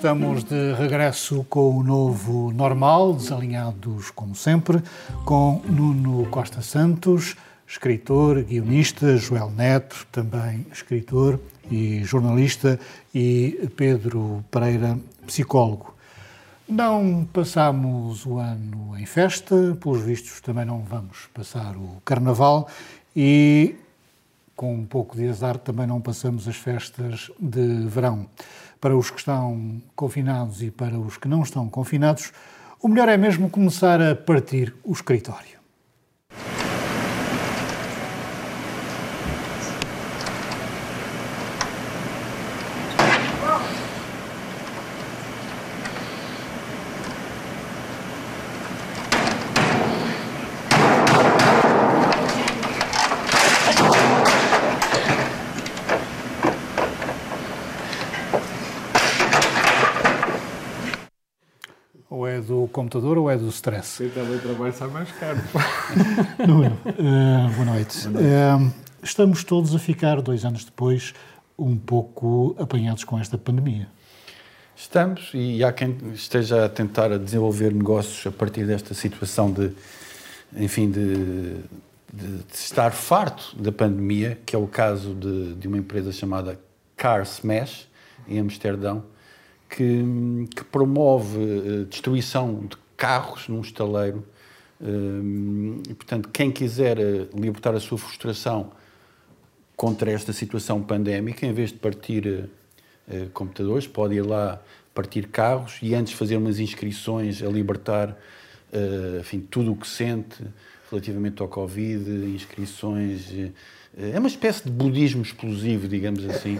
Estamos de regresso com o novo normal, desalinhados como sempre, com Nuno Costa Santos, escritor, guionista, Joel Neto, também escritor e jornalista, e Pedro Pereira, psicólogo. Não passamos o ano em festa, pelos vistos também não vamos passar o carnaval e com um pouco de azar também não passamos as festas de verão para os que estão confinados e para os que não estão confinados, o melhor é mesmo começar a partir o escritório. Computador ou é do stress? O trabalho sai mais caro. Nuno, uh, boa noite. Uh, estamos todos a ficar, dois anos depois, um pouco apanhados com esta pandemia. Estamos, e há quem esteja a tentar desenvolver negócios a partir desta situação de, enfim, de, de, de estar farto da pandemia, que é o caso de, de uma empresa chamada Car Smash, em Amsterdão, que, que promove uh, destruição de carros num estaleiro. Uh, e, portanto, quem quiser uh, libertar a sua frustração contra esta situação pandémica, em vez de partir computadores, pode ir lá partir carros e antes fazer umas inscrições a libertar enfim, tudo o que sente relativamente ao Covid, inscrições é uma espécie de budismo explosivo, digamos assim,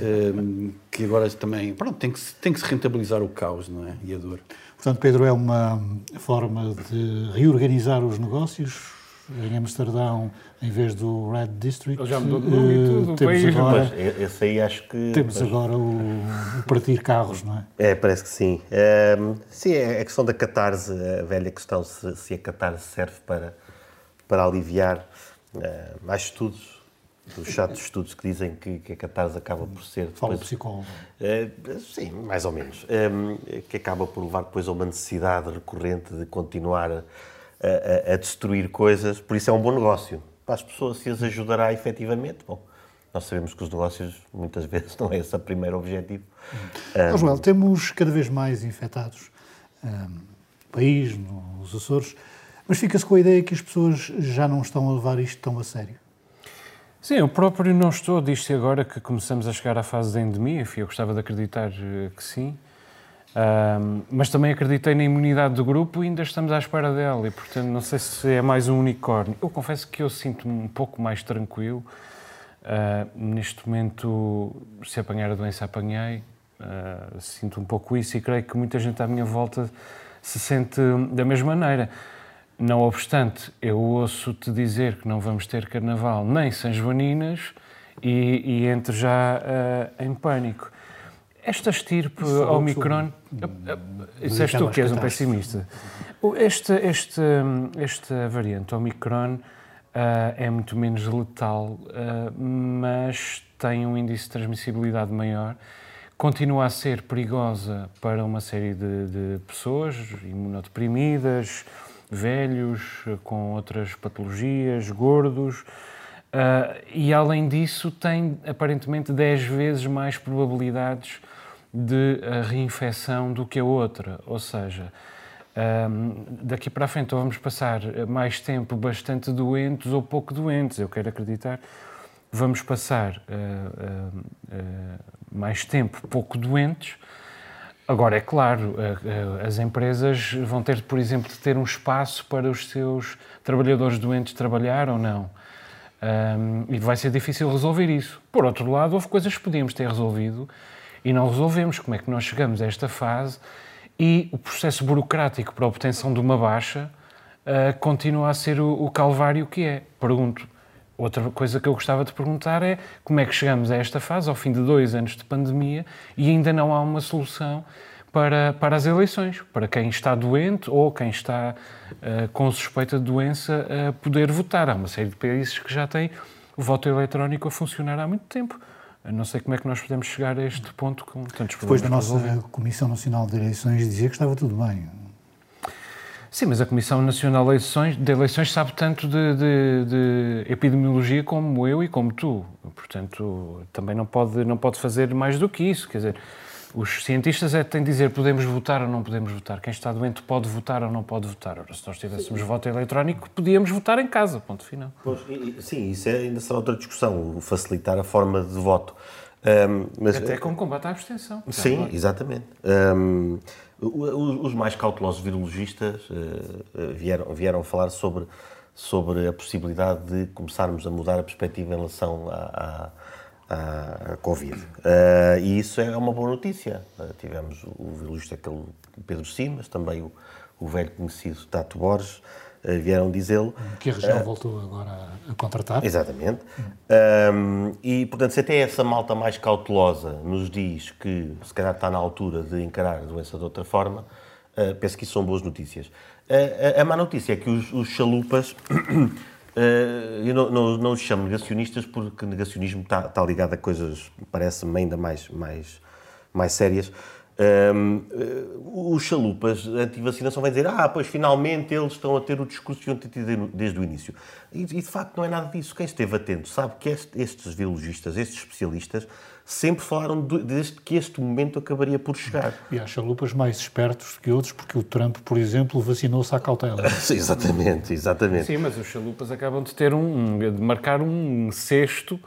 ehm, que agora também pronto, tem, que, tem que se rentabilizar o caos não é? e a dor. Portanto, Pedro, é uma forma de reorganizar os negócios. Em Amsterdão, em vez do Red District, já mudou de nome e tudo, temos país, agora, esse aí acho que temos agora o, o, partir carros, não é? É, parece que sim. Um, ehm, sim, é a questão da catarse, a velha questão se, se a catarse serve para, para aliviar Uh, mais estudos, dos chatos estudos que dizem que, que a catarse acaba por ser... Depois, Fala psicólogo. Uh, sim, mais ou menos. Um, eh, que acaba por levar depois a uma necessidade recorrente de continuar a, a, a, destruir coisas. Por isso é um bom negócio. Para as pessoas, se as ajudará efetivamente, bom, nós sabemos que os negócios muitas vezes não é esse o primeiro objetivo. Um, oh, Joel, temos cada vez mais infectados um, no país, nos Açores. Mas fica-se com a ideia que as pessoas já não estão a levar isto tão a sério. Sim, eu próprio não estou. Diz-se agora que começamos a chegar à fase da endemia, eu gostava de acreditar eh, que sim. Um, mas também acreditei na imunidade do grupo e ainda estamos à espera dela. E, portanto, não sei se é mais um unicórnio. Eu confesso que eu sinto-me um pouco mais tranquilo. Uh, neste momento, se apanhar a doença, apanhei. Uh, sinto um pouco isso e creio que muita gente à minha volta se sente da mesma maneira. Não obstante, eu ouço-te dizer que não vamos ter carnaval nem São Joaninas e, e entro já uh, em pânico. Esta estirpe Omicron. Isso és tu que és um pessimista. Esta, esta, esta variante Omicron uh, é muito menos letal, uh, mas tem um índice de transmissibilidade maior. Continua a ser perigosa para uma série de, de pessoas imunodeprimidas, velhos, com outras patologias, gordos. Uh, e além disso, tem aparentemente 10 vezes mais probabilidades de uh, reinfecção do que a outra. Ou seja, uh, daqui para a frente ou vamos passar mais tempo bastante doentes ou pouco doentes. Eu quero acreditar. Vamos passar mais tempo pouco doentes Agora, é claro, as empresas vão ter, por exemplo, de ter um espaço para os seus trabalhadores doentes trabalhar ou não. Um, e vai ser difícil resolver isso. Por outro lado, houve coisas que podíamos ter resolvido e não resolvemos. Como é que nós chegamos a esta fase e o processo burocrático para a obtenção de uma baixa uh, continua a ser o, o calvário que é? Pergunto, Outra coisa que eu gostava de perguntar é como é que chegamos a esta fase, ao fim de dois anos de pandemia, e ainda não há uma solução para, para as eleições, para quem está doente ou quem está uh, com suspeita de doença uh, poder votar. Há uma série de países que já têm o voto eletrónico a funcionar há muito tempo. não sei como é que nós podemos chegar a este ponto com tantos Depois problemas. da nossa. Comissão Nacional de Eleições dizia que estava tudo bem. Sim, mas a Comissão Nacional de Eleições, de Eleições sabe tanto de, de- de epidemiologia como eu e como tu. Portanto, também não pode, não pode fazer mais do que isso. Quer dizer, os cientistas é que têm de dizer podemos votar ou não podemos votar. Quem está doente pode votar ou não pode votar. Ora, se nós tivéssemos voto eletrónico, podíamos votar em casa, ponto final. Pois, sim, isso é, ainda será outra discussão, facilitar a forma de voto. Ahm, mas, Até com combate à abstenção. Sim, exatamente. O- os mais cautelosos virologistas eh, eh, vieram, vieram falar sobre, sobre a possibilidade de começarmos a mudar a perspectiva em relação à, à, à Covid. Ah, e isso é uma boa notícia. Tivemos o virologista Pedro Simas, também o, o velho conhecido Tato Borges, eh, vieram dizê-lo. Que a região voltou agora a, contratar. Exatamente. Um, e, portanto, se até essa malta mais cautelosa nos diz que se calhar está na altura de encarar a doença de outra forma, uh, penso que isso são boas notícias. Uh, a, a má notícia é que os, os chalupas, uh, eu não, não, não os chamo negacionistas porque negacionismo está, está ligado a coisas, parece-me, ainda mais, mais, mais sérias. Um, uh, os chalupas anti-vacinação vão dizer ah, pois finalmente eles estão a ter o discurso que iam ter tido desde o início. E, e, de facto não é nada disso. Quem esteve atento sabe que este, estes virologistas, estes especialistas, sempre falaram de, desde que este momento acabaria por chegar. E há chalupas mais espertos que outros, porque o Trump, por exemplo, vacinou-se à cautela. exatamente, exatamente. Sim, mas os chalupas acabam de ter um, de marcar um sexto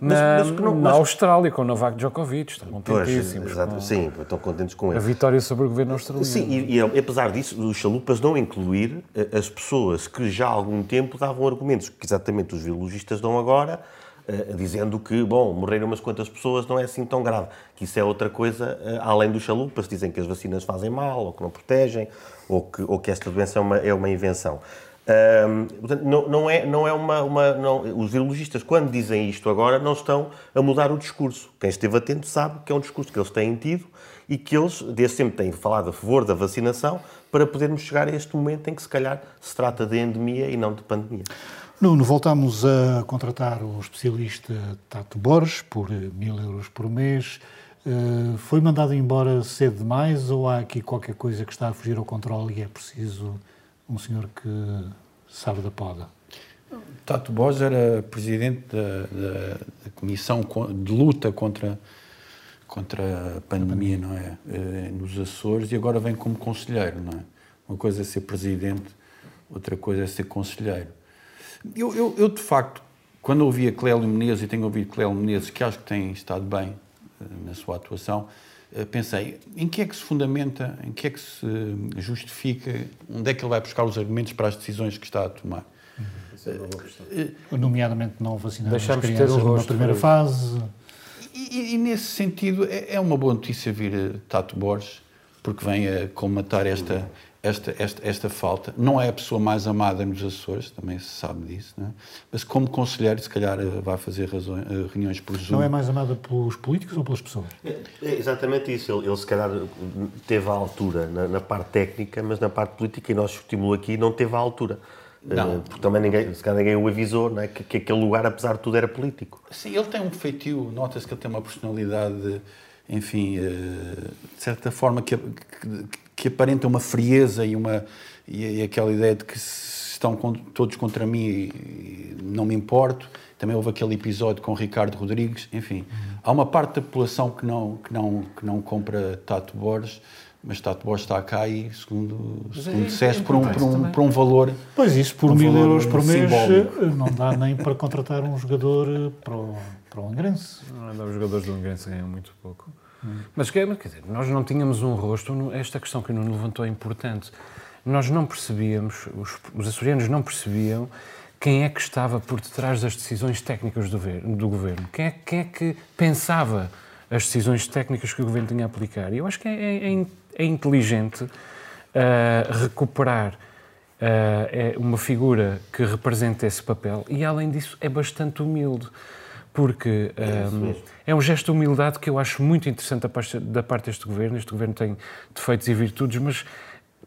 na, mas que não- na mas- Austrália com o Novak Djokovic. Estão Pois, contentíssimos exato, com sim, estão contentes com a ele. vitória sobre o governo australiano. Sim, e, e apesar disso, os chalupas não incluir eh, as pessoas que já há algum tempo davam argumentos que exatamente os virologistas dão agora, eh, dizendo que, bom, morreram umas quantas pessoas, não é assim tão grave. Que isso é outra coisa, eh, além dos chalupas, dizem que as vacinas fazem mal, ou que não protegem, ou que, ou que esta doença é uma, é uma invenção. Ahm, portanto, não, não é, não é uma. uma não, os virologistas, quando dizem isto agora, não estão a mudar o discurso. Quem esteve atento sabe que é um discurso que eles têm tido e que eles, desde sempre, têm falado a favor da vacinação para podermos chegar a este momento em que, se calhar, se trata de endemia e não de pandemia. Nuno, voltámos a contratar o especialista Tato Borges por mil euros por mês. Eh, Foi mandado embora cedo demais ou há aqui qualquer coisa que está a fugir ao controle e é preciso um senhor que sabe da poda? Tato Borges era presidente da, da- da Comissão co- de Luta contra, contra a pandemia, não é? Eh, Nos Açores e agora vem como conselheiro, não é? Uma coisa é ser presidente, outra coisa é ser conselheiro. Eu, eu, eu, de facto, quando ouvi a Clélio Menezes, e tenho ouvido Clélio Menezes, que acho que tem estado bem eh, na sua atuação, pensei, em que é que se fundamenta, em que é que se justifica, onde é que ele vai buscar os argumentos para as decisões que está a tomar? Nomeadamente não vacinar as Deixamos de ter crianças um numa rosto primeira fase. E, e- e nesse sentido é, é uma boa notícia vir a Tato Borges, porque vem a colmatar esta, esta, esta, esta falta. Não é a pessoa mais amada nos Açores, também se sabe disso, não é? mas como conselheiro, se calhar eh, vai fazer razões, eh, reuniões por Zoom. Não é mais amada pelos políticos ou pelas pessoas? É exatamente isso. Ele, ele se calhar, teve a altura na, na parte técnica, mas na parte política, e nós discutimos aqui, não teve a altura. Não. Eh, Porque também ninguém, se calhar ninguém o avisou não é? que, que aquele lugar, apesar de tudo, era político. Sim, ele tem um feitio, nota-se que ele tem uma personalidade, enfim, de certa forma que, que, aparenta uma frieza e, uma, e, e aquela ideia de que se estão con- todos contra mim e não me importo. Também houve aquele episódio com o Ricardo Rodrigues, enfim. Há uma parte da população que não, que não, que não compra Tato Borges, mas Tato Borges está cá e, segundo, segundo é disseste, por um, por, um, também. por um valor Pois isso, por Um mil euros por mês simbólico. eh, não dá nem para contratar um jogador eh, para o, para o Angrense. Não, Os jogadores do Ingrense ganham muito pouco. Mas, quer dizer, nós não tínhamos um rosto. Esta questão que o Nuno levantou é importante. Nós não percebíamos, os, os açorianos não percebiam quem é que estava por detrás das decisões técnicas do, do governo. Quem é, quem é que pensava as decisões técnicas que o governo tinha a aplicar. E eu acho que é, é- é é inteligente ah, recuperar é uma figura que representa esse papel e, além disso, é bastante humilde. Porque ah, é um gesto de humildade que eu acho muito interessante da parte, da parte deste governo. Este governo tem defeitos e virtudes, mas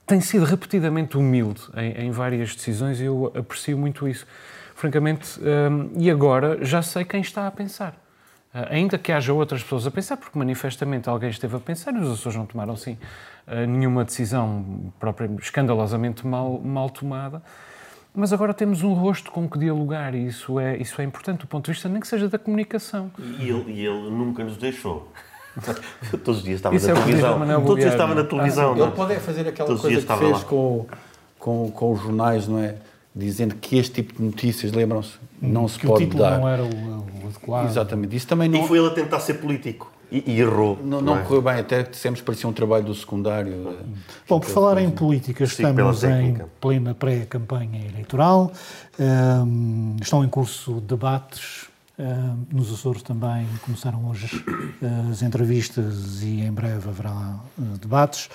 tem sido repetidamente humilde em, em várias decisões e eu aprecio muito isso. Francamente, hum, e agora já sei quem está a pensar. Uh, ainda que haja outras pessoas a pensar, porque manifestamente alguém esteve a pensar e os Açores não tomaram, sim, uh, nenhuma decisão própria, escandalosamente mal, mal tomada. Mas agora temos um rosto com que dialogar e isso é, isso é importante, do ponto de vista nem que seja da comunicação. E ele, e ele nunca nos deixou. Todos os dias estava isso na é televisão. Todos os dias estava na televisão. Ah, ele pode é fazer aquela Todos coisa que fez com, com, com os jornais, não é? Dizendo que este tipo de notícias, lembram-se, não se que pode o título dar. não era o, o adequado. Exatamente. Isso também não... E foi ele a tentar ser político. E, e errou. Não, não, não é? correu bem, até dissemos que parecia um trabalho do secundário. Bom, por falar em política, estamos em plena pré-campanha eleitoral, um, estão em curso debates. Um, nos Açores também começaram hoje uh, as entrevistas e em breve haverá uh, debates.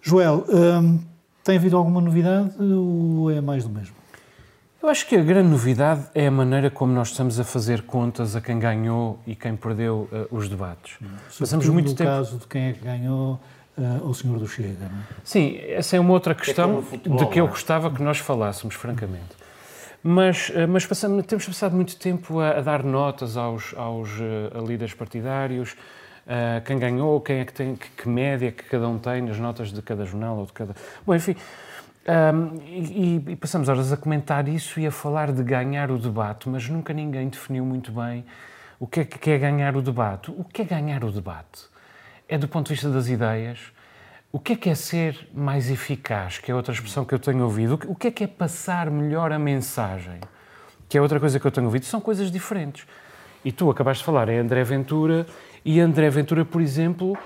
Joel, um, tem havido alguma novidade ou é mais do mesmo? Eu acho que a grande novidade é a maneira como nós estamos a fazer contas a quem ganhou e quem perdeu uh, os debates. Hum. Passamos muito no tempo... caso de quem é que ganhou uh, o senhor do Chega, não é? Sim, essa é uma outra questão é futebol, de que eu é? gostava que nós falássemos, francamente. Mas, uh, mas passamos, temos passado muito tempo a, a dar notas aos, aos uh, líderes partidários, quem ganhou, quem é que tem, que, que média que cada um tem nas notas de cada jornal ou de cada... Bom, enfim, um, e, e, passamos horas a comentar isso e a falar de ganhar o debate, mas nunca ninguém definiu muito bem o que é que é ganhar o debate. O que é ganhar o debate? É do ponto de vista das ideias. O que é que é ser mais eficaz, que é outra expressão que eu tenho ouvido? O que é que é passar melhor a mensagem, que é outra coisa que eu tenho ouvido? São coisas diferentes. E tu acabaste de falar, é André Ventura, e André Ventura, por exemplo,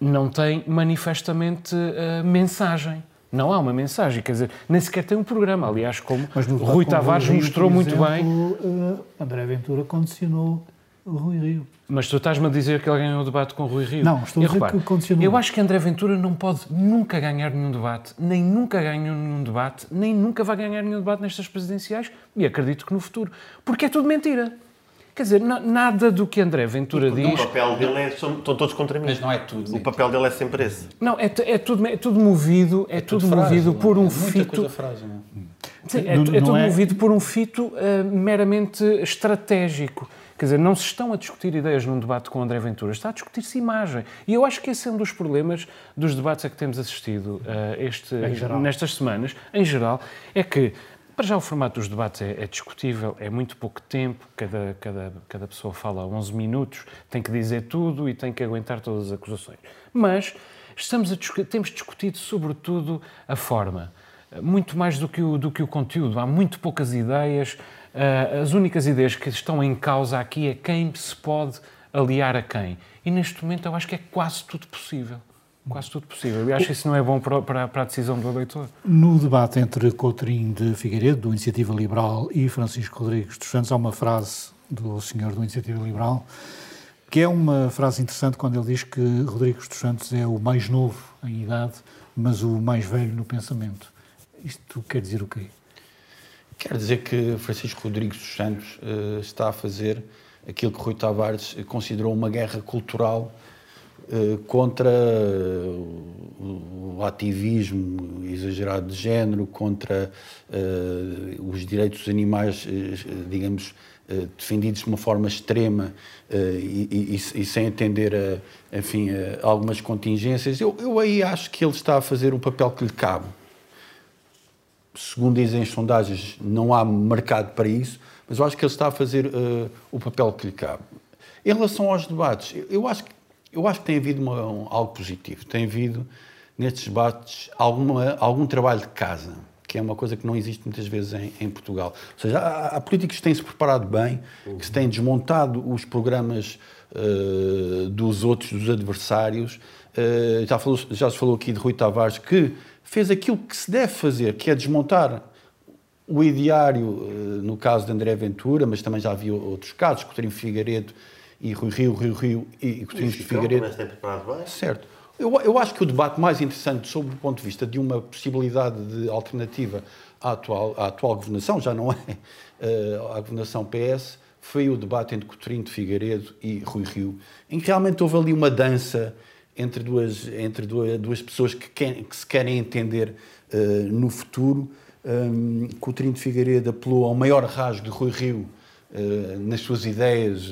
não tem manifestamente uh, mensagem. Não há uma mensagem, quer dizer, nem sequer tem um programa. Aliás, como Rui Tavares Rui Rio, mostrou muito exemplo, bem. Uh, André Ventura condicionou o Rui Rio. Mas tu estás-me a dizer que ele ganhou o debate com o Rui Rio. Não, estou a dizer reparo, que condicionou. Eu acho que André Ventura não pode nunca ganhar nenhum debate, nem nunca ganhou nenhum debate, nem nunca vai ganhar nenhum debate nestas presidenciais, e acredito que no futuro. Porque é tudo mentira. Quer dizer, nada do que André Ventura diz. O papel dele é. Estão todos contra mim. Mas não é tudo. O papel dele é sempre esse. Não, é, é, tudo, é tudo movido, é, é tudo frase, movido por um é fito. Frase, não Sim, é, não, é tudo é- movido por um fito uh, meramente estratégico. Quer dizer, não se estão a discutir ideias num debate com André Ventura, está a discutir-se imagem. E eu acho que esse é um dos problemas dos debates a que temos assistido uh, este, nestas semanas, em geral, é que para já o formato dos debates é, é, discutível, é muito pouco tempo, cada, cada, cada pessoa fala 11 minutos, tem que dizer tudo e tem que aguentar todas as acusações. Mas estamos a temos discutido sobretudo a forma, muito mais do que o, do que o conteúdo. Há muito poucas ideias, uh, as únicas ideias que estão em causa aqui é quem se pode aliar a quem. E neste momento eu acho que é quase tudo possível quase tudo possível. E acho que isso não é bom para, para, para, a decisão do eleitor. No debate entre Coutrinho de Figueiredo, do Iniciativa Liberal, e Francisco Rodrigues dos Santos, há uma frase do senhor do Iniciativa Liberal que é uma frase interessante quando ele diz que Rodrigues dos Santos é o mais novo em idade, mas o mais velho no pensamento. Isto quer dizer o quê? Quer dizer que Francisco Rodrigues dos Santos uh, está a fazer aquilo que Rui Tavares considerou uma guerra cultural contra o ativismo exagerado de género, contra uh, os direitos dos animais, uh, digamos, uh, defendidos de uma forma extrema e, e, e, sem atender a, enfim, a algumas contingências. Eu, eu aí acho que ele está a fazer o papel que lhe cabe. Segundo dizem as sondagens, não há mercado para isso, mas eu acho que ele está a fazer o papel que lhe cabe. Em relação aos debates, eu acho que eu acho que tem havido uma, um, algo positivo. Tem havido, nestes debates, alguma, algum trabalho de casa, que é uma coisa que não existe muitas vezes em, em Portugal. Ou seja, há, há, políticos que têm-se preparado bem, que se têm desmontado os programas uh, dos outros, dos adversários. Uh, já, falou, já se falou aqui de Rui Tavares, que fez aquilo que se deve fazer, que é desmontar o ideário, uh, no caso de André Ventura, mas também já havia outros casos, Coutinho Figueiredo, e Rui Rio, Rio Rio e Coutinho de Figueiredo. Certo. Eu, eu acho que o debate mais interessante, sob o ponto de vista de uma possibilidade de alternativa à atual, à atual governação, já não é uh, a governação PS, foi o debate entre Coutinho de Figueiredo e Rui Rio, em que realmente houve ali uma dança entre duas, entre duas, duas pessoas que, quer, que se querem entender uh, no futuro. Um, Coutinho de Figueiredo apelou ao maior rasgo de Rui Rio nas suas ideias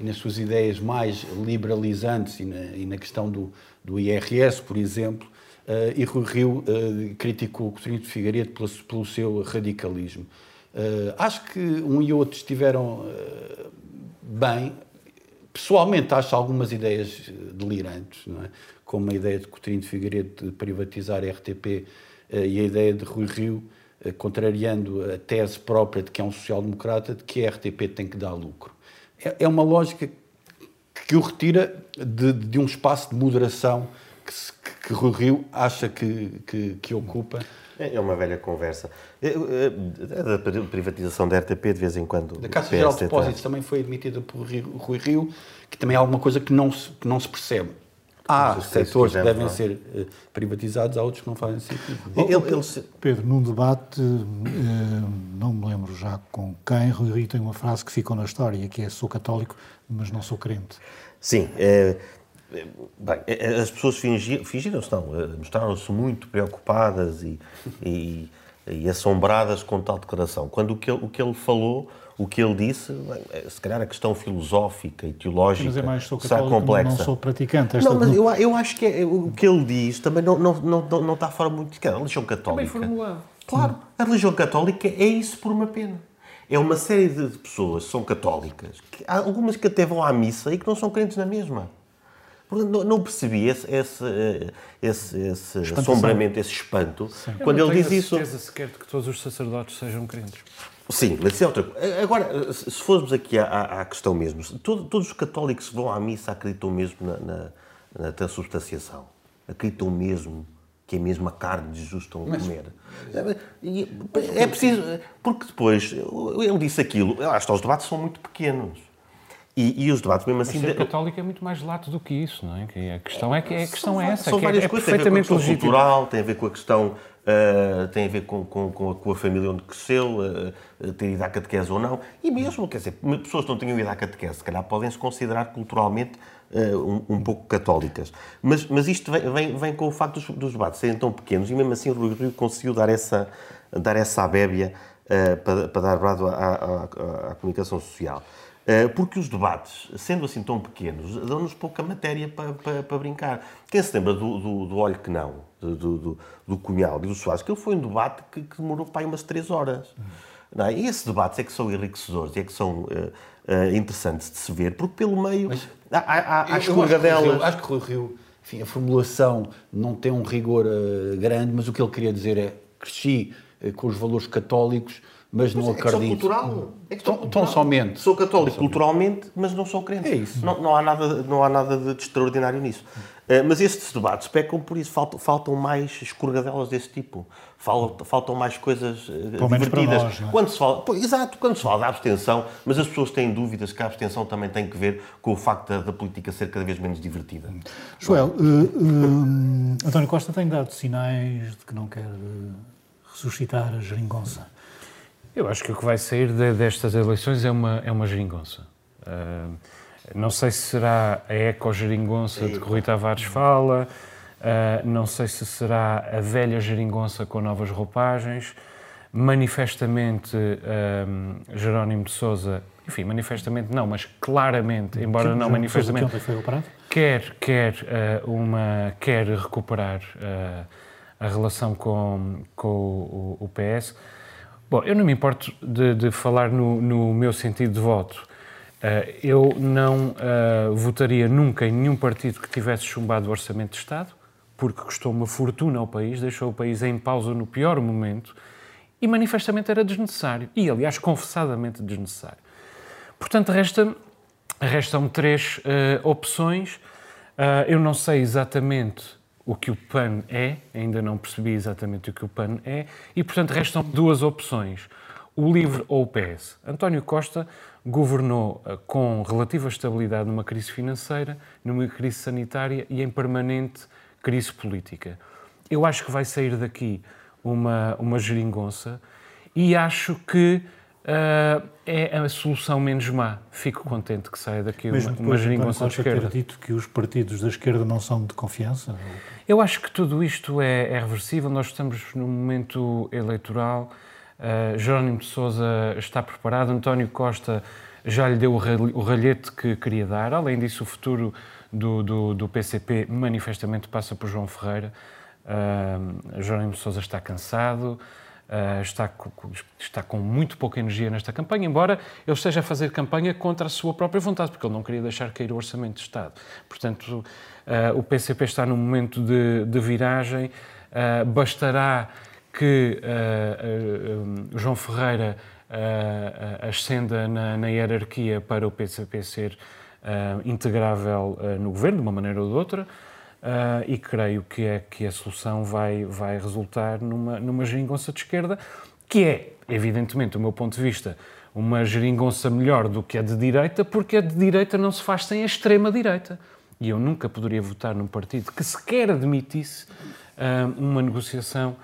e nas suas ideias mais liberalizantes e na, e na questão do, do IRS, por exemplo, e Rui Rio criticou Coutinho de Figueiredo pelo, pelo seu radicalismo. acho que um e outro estiveram bem. Pessoalmente, acho algumas ideias delirantes, não é? como a ideia de Coutinho de Figueiredo de privatizar a RTP e a ideia de Rui Rio eh, contrariando a tese própria de que é um social-democrata, de que a RTP tem que dar lucro. É, é uma lógica que o retira de, de um espaço de moderação que, que, que Rui Rio acha que, que, que ocupa. É, é uma velha conversa. É, a privatização da RTP, de vez em quando. Da Caixa Geral de Depósitos também foi admitida por Rui Rio, que também é alguma coisa que não se, que não se percebe. Há setores que devem ser uh, privatizados, há outros que não fazem sentido. Ele, ele, Pedro, num debate, uh, não me lembro já com quem, Rui Rio tem uma frase que ficou na história, que é sou católico, mas não sou crente. Sim. É, bem, as pessoas fingiram, fingiram-se, não, mostraram-se muito preocupadas e, e, e, assombradas com tal declaração. Quando o que ele, o que ele falou o que ele disse, é, se calhar a questão filosófica e teológica mas é mais, sou será complexa. Não sou praticante. Não, mas eu, eu acho que é, o que ele diz também não, não, não, não está fora muito de A religião católica. Também formulado. Claro, a religião católica é isso por uma pena. É uma série de pessoas que são católicas, que há algumas que até vão à missa e que não são crentes na mesma. Não, não percebi esse, esse, esse, esse assombramento, esse espanto, Sim. quando ele diz isso. Eu não tenho certeza sequer de que todos os sacerdotes sejam crentes. Sim, mas isso é outra coisa. Agora, se formos aqui à, à questão mesmo, todo, todos os católicos que vão à missa acreditam mesmo na, na, na transubstanciação. Acreditam mesmo que é mesmo a carne de Jesus estão a comer. Mas, é preciso. Porque depois, ele disse aquilo, acho que os debates são muito pequenos. E, e, os debates, mesmo assim. Mas ser católico é muito mais lato do que isso, não é? A questão é que a questão são, é essa. São que é várias é, coisas. perfeitamente tem a ver com a questão cultural, tem a ver com a questão Uh, tem a ver com, com, com, a, com, a, família onde cresceu, uh, ter ido à catequese ou não. E mesmo, quer dizer, pessoas que não tenham ido à catequese, se calhar podem se considerar culturalmente uh, um, um, pouco católicas. Mas, mas isto vem, vem, vem, com o facto dos, dos, debates serem tão pequenos e mesmo assim o Rui Rio conseguiu dar essa, dar essa abébia para, para, dar brado à, à, à comunicação social. Porque os debates, sendo assim tão pequenos, dão-nos pouca matéria para, para, para, brincar. Quem se lembra do, do, do Olho que Não? do, do, do Cunhal e do Soares, que ele foi um debate que, que demorou para aí umas três horas. Não é? E esses debates é que são enriquecedores, é que são uh, uh, interessantes de se ver, porque pelo meio Mas, há, há, há escorregadelas. Acho que o Rio, enfim, a formulação não tem um rigor uh, grande, mas o que ele queria dizer é cresci com os valores católicos, mas, não é acredito. Cultural. É tão, cultural. somente. Sou católico culturalmente, mas não sou crente. É isso. Não, não, há, nada, não há nada de extraordinário nisso. Uh, mas estes debates pecam por isso. Faltam, faltam mais escorregadelas desse tipo. Faltam, faltam mais coisas uh, divertidas. Nós, é? quando se fala, pô, exato, quando se fala da abstenção, mas as pessoas têm dúvidas que a abstenção também tem que ver com o facto da, da política ser cada vez menos divertida. Joel, uh, António Costa tem dado sinais de que não quer ressuscitar a geringonça. Eu acho que o que vai sair de, destas eleições é uma, é uma geringonça. Uh, não sei se será a eco-geringonça de que Rui Tavares fala, uh, não sei se será a velha geringonça com novas roupagens. Manifestamente, uh, Jerónimo de Souza, enfim, manifestamente não, mas claramente, embora não manifestamente, quer, quer, uma, quer recuperar a relação com, com o, o PS Bom, eu não me importo de, de falar no, no, meu sentido de voto. Uh, eu não uh, votaria nunca em nenhum partido que tivesse chumbado o Orçamento de Estado, porque custou uma fortuna ao país, deixou o país em pausa no pior momento e manifestamente era desnecessário. E, aliás, confessadamente desnecessário. Portanto, resta, restam três uh, opções. eu não sei exatamente o que o PAN é, ainda não percebi exatamente o que o PAN é, e portanto restam duas opções, o LIVRE ou o PS. António Costa governou eh, com relativa estabilidade numa crise financeira, numa crise sanitária e em permanente crise política. Eu acho que vai sair daqui uma, uma geringonça e acho que uh, é a solução menos má. Fico contente que saia daqui Mesmo uma, uma geringonça de esquerda. ter dito que os partidos da esquerda não são de confiança? Eu acho que tudo isto é, é reversível. Nós estamos num momento eleitoral. Uh, Jerónimo de Sousa está preparado, António Costa já lhe deu o ralhete que queria dar. Além disso, o futuro do, do, do PCP manifestamente passa por João Ferreira. Uh, Jerónimo de Sousa está cansado, uh, está, está com muito pouca energia nesta campanha, embora ele esteja a fazer campanha contra a sua própria vontade, porque ele não queria deixar cair o orçamento de Estado. Portanto, uh, o PCP está num momento de, de viragem. bastará que uh, uh, João Ferreira uh, ascenda na, na, hierarquia para o PCP ser integrável no governo, de uma maneira ou de outra, e creio que é que a solução vai, vai resultar numa, numa geringonça de esquerda, que é, evidentemente, do meu ponto de vista, uma geringonça melhor do que a de direita, porque a de direita não se faz sem a extrema-direita. E eu nunca poderia votar num partido que sequer admitisse uma negociação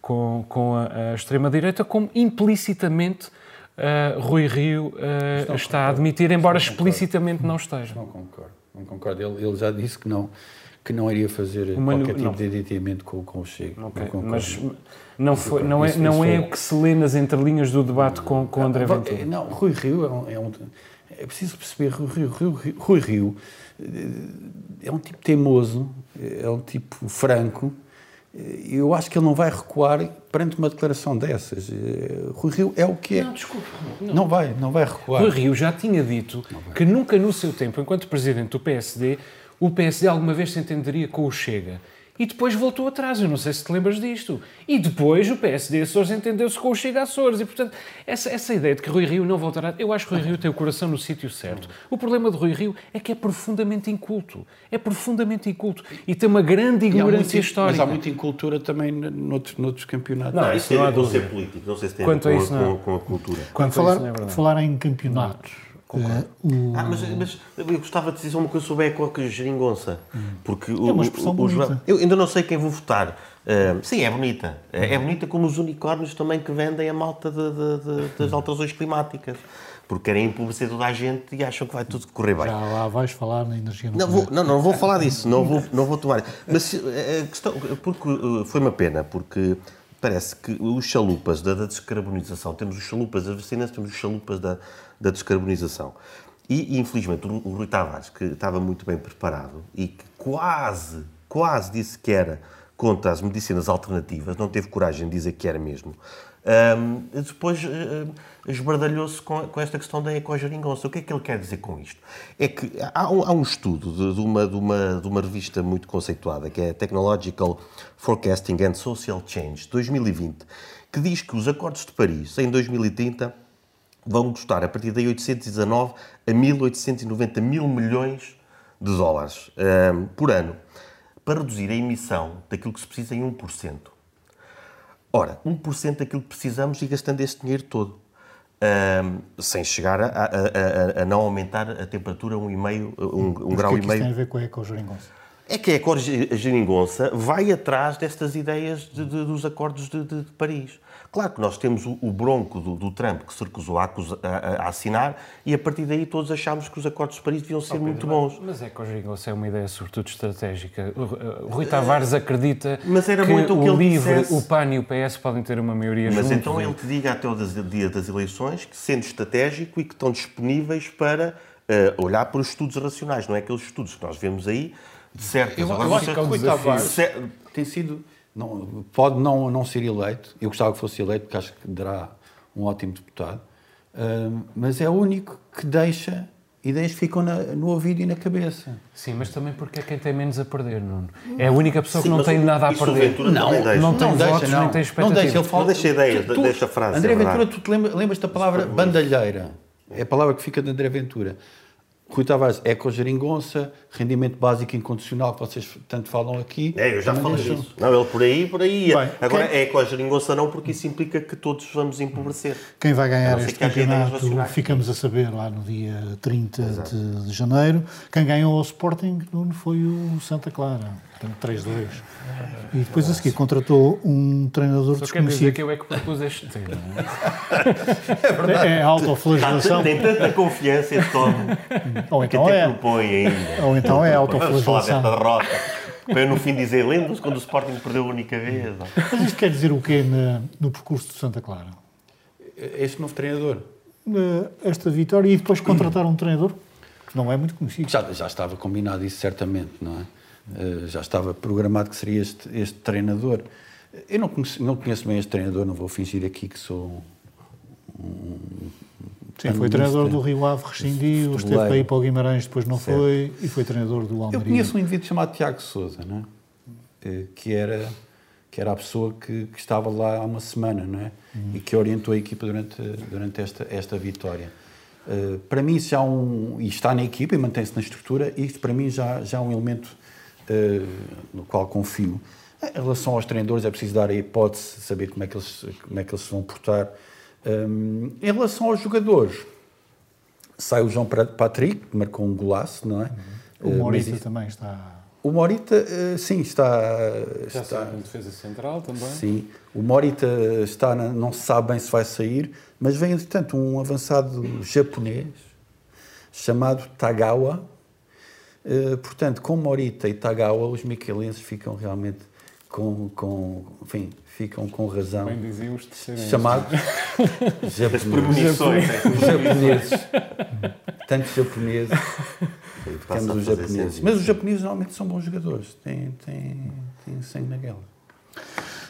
com, com a, a extrema-direita, como implicitamente uh, Rui Rio uh, está a admitir, embora explicitamente não esteja. Não concordo, não concordo. Ele, ele, já disse que não, que não iria fazer Uma, qualquer tipo não. de aditamento com, com o Chega. Okay, mas não, foi, não, é, não é o que se lê nas entrelinhas do debate com, com André Ventura. Não, Rui Rio é um, é um é preciso perceber, Rui Rio, Rui, Rui Rio eh, é um tipo teimoso, é um tipo franco, eu acho que ele não vai recuar perante uma declaração dessas. Eh, Rui Rio é o que é. Não, desculpa. Não, não vai, não vai recuar. Rui Rio já tinha dito que nunca no seu tempo, enquanto presidente do PSD, o PSD alguma vez se entenderia com o Chega e depois voltou atrás. Eu não sei se te lembras disto. E depois o PSD Açores entendeu-se com o Chega Açores. E, portanto, essa, essa ideia de que Rui Rio não voltará... Eu acho que Rui Rio tem o coração no sítio certo. O problema de Rui Rio é que é profundamente inculto. É profundamente inculto. E tem uma grande ignorância histórica. Mas há muita incultura também noutros, noutros campeonatos. Não, isso não há dúvida. político. Não sei se tem Quanto a ver com, com, com, a cultura. Quando falar, é falar em campeonatos... Uh, o... ah, mas, mas, eu gostava de dizer uma coisa sobre a eco-geringonça. Porque é uma expressão o, o, bonita. Eu ainda não sei quem vou votar. Uh, sim, é bonita. É, é, bonita como os unicórnios também que vendem a malta de, de, de, das alterações climáticas. Porque querem empobrecer toda a gente e acham que vai tudo correr bem. Já lá vais falar na energia não vou, não, não vou falar disso. Não vou, não vou tomar. Mas a questão... Porque foi uma pena, porque parece que os chalupas da, da descarbonização, temos os chalupas das vacinas, temos os chalupas da da descarbonização. E, infelizmente, o, Rui Tavares, que estava muito bem preparado e que quase, quase disse que era contra as medicinas alternativas, não teve coragem de dizer que era mesmo, um, depois uh, esbardalhou-se com, com, esta questão da ecogeringonça. O que é que ele quer dizer com isto? É que há um, há um estudo de, de, uma, de, uma, de uma revista muito conceituada, que é Technological Forecasting and Social Change, 2020, que diz que os acordos de Paris, em 2030, vão custar a partir de 819 a 1890 mil milhões de dólares um, ehm, por ano para reduzir a emissão daquilo que se precisa em 1%. Ora, 1% daquilo que precisamos e gastando este dinheiro todo. Um, ehm, sem chegar a, a, a, a, não aumentar a temperatura um, e meio, um, um grau é que e meio. tem a ver com a ecogeringonça? É que a ecogeringonça vai atrás destas ideias de, de, dos acordos de, de Paris. Claro que nós temos o, o bronco do, do, Trump que se recusou a, a, a, assinar e a partir daí todos achámos que os acordos de Paris deviam ser oh, muito bons. Mas é que hoje é uma ideia sobretudo estratégica. O, Rui Tavares acredita mas era que muito o, que o LIVRE, dissesse. o PAN e o PS podem ter uma maioria Mas juntos, então ele te diga até o dia das eleições que sendo estratégico e que estão disponíveis para uh, olhar para os estudos racionais, não é aqueles estudos que nós vemos aí certas... Eu, eu acho que o Rui Tavares tem sido não, pode não, não ser eleito, eu gostava que fosse eleito, porque acho que dará um ótimo deputado, uh, mas é o único que deixa ideias que ficam na, no ouvido e na cabeça. Sim, mas também porque é quem tem menos a perder, Nuno. É a única pessoa Sim, que não tem nada a perder. Não, não, não, tem não votos, deixa, não. nem tem expectativas. Não deixa, ele fala, não deixa ideias, tu, deixa a frase. André é Ventura, tu te lembras, lembras da palavra bandalheira? É a palavra que fica de André Ventura. Rui Tavares, ecogeringonça, rendimento básico incondicional, que vocês tanto falam aqui. É, eu já falei disso. Não, ele por aí, por aí. Bem, Agora, quem... é ecogeringonça não, porque isso implica que todos vamos empobrecer. Quem vai ganhar este campeonato, ficamos a saber lá no dia 30 de, de janeiro. Quem ganhou o Sporting foi o Santa Clara. 3-2. E depois a seguir contratou um treinador Só desconhecido. Só dizer que eu é que propus este tema. é verdade. É, é autoflagelação. Tem tanta confiança em Tom. Ou então que é. propõe ainda. Ou então é autoflagelação. Vamos falar derrota. Para eu no fim dizer, lembram-se quando o Sporting perdeu a única vez? Mas isto quer dizer o quê na, no percurso de Santa Clara? este novo treinador. Esta vitória e depois contratar um treinador que não é muito conhecido. Já, já estava combinado isso, certamente, não é? Uh, já estava programado que seria este, este treinador. Eu não conheço, não conheço bem este treinador, não vou fingir aqui que sou um, Sim, foi treinador do Rio Ave, rescindiu, esteve para ir para o Guimarães, depois não certo. foi, e foi treinador do Almeria. Eu conheço um indivíduo chamado Tiago Souza, não é? que era que era a pessoa que, que, estava lá há uma semana, não é? Uhum. E que orientou a equipa durante, durante esta, esta vitória. Uh, para mim, já um. E está na equipa e mantém-se na estrutura, isto para mim já, já é um elemento uh, no qual confio. Em relação aos treinadores, é preciso dar a hipótese de saber como é que eles, como é que eles se vão portar. Um, em relação aos jogadores, sai o João Patrick, que marcou um golaço, não é? Uhum. O Morita uh, também está o Morita, eh, sim, está. Já está em defesa central também. Sim, o Morita está, na, não se sabe bem se vai sair, mas vem, entretanto, um avançado japonês chamado Tagawa. Uh, portanto, com Morita e Tagawa, os miquelenses ficam realmente com, com, enfim, ficam com razão. Bem diziam os Chamado japoneses. japoneses. Tantos japoneses. Temos os japoneses. Mas os japoneses normalmente são bons jogadores, têm, têm, têm sangue na guerra.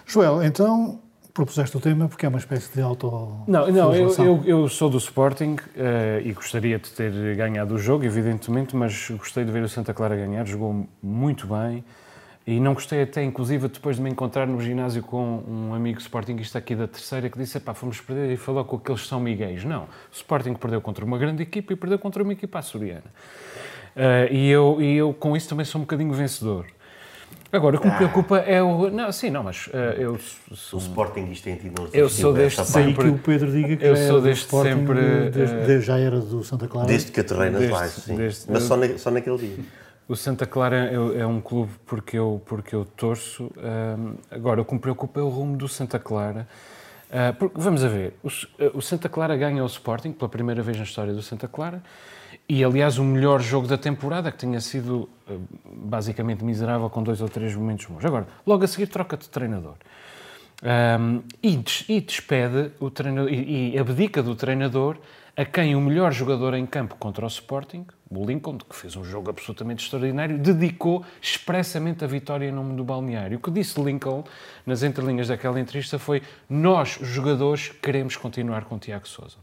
Joel, então propuseste o tema porque é uma espécie de auto. Não, não eu, eu, eu, sou do Sporting uh, e gostaria de ter ganhado o jogo, evidentemente, mas gostei de ver o Santa Clara ganhar, jogou muito bem. E não gostei até, inclusive, depois de me encontrar no ginásio com um amigo sportinguista aqui da terceira que disse, pá, fomos perder e falou com aqueles São Miguéis. Não, o Sporting perdeu contra uma grande equipa e perdeu contra uma equipa açoriana. Uh, e, eu, e eu, com isso, também sou um bocadinho vencedor. Agora, o que me ah. preocupa é o. Não, sim, não, mas uh, eu. Sou, o Sportingista em ti não Eu sou deste sempre. que o Pedro diga que eu é sou deste sempre. Desde, desde, já era do Santa Clara. Desde que aterrei lá, sim. Desde, mas só, na, só naquele dia. O Santa Clara é, é, um clube porque eu, porque eu torço. Um, agora, o que me preocupa é o rumo do Santa Clara. Uh, porque, vamos a ver, o, o, Santa Clara ganha o Sporting pela primeira vez na história do Santa Clara e, aliás, o melhor jogo da temporada, que tinha sido uh, basicamente miserável com dois ou três momentos bons. Agora, logo a seguir, troca de treinador. Um, e, des, e, despede o treinador e, e abdica do treinador a quem o melhor jogador em campo contra o Sporting, o Lincoln, que fez um jogo absolutamente extraordinário, dedicou expressamente a vitória em nome do balneário. O que disse Lincoln nas entrelinhas daquela entrevista foi: Nós, jogadores, queremos continuar com Tiago Souza.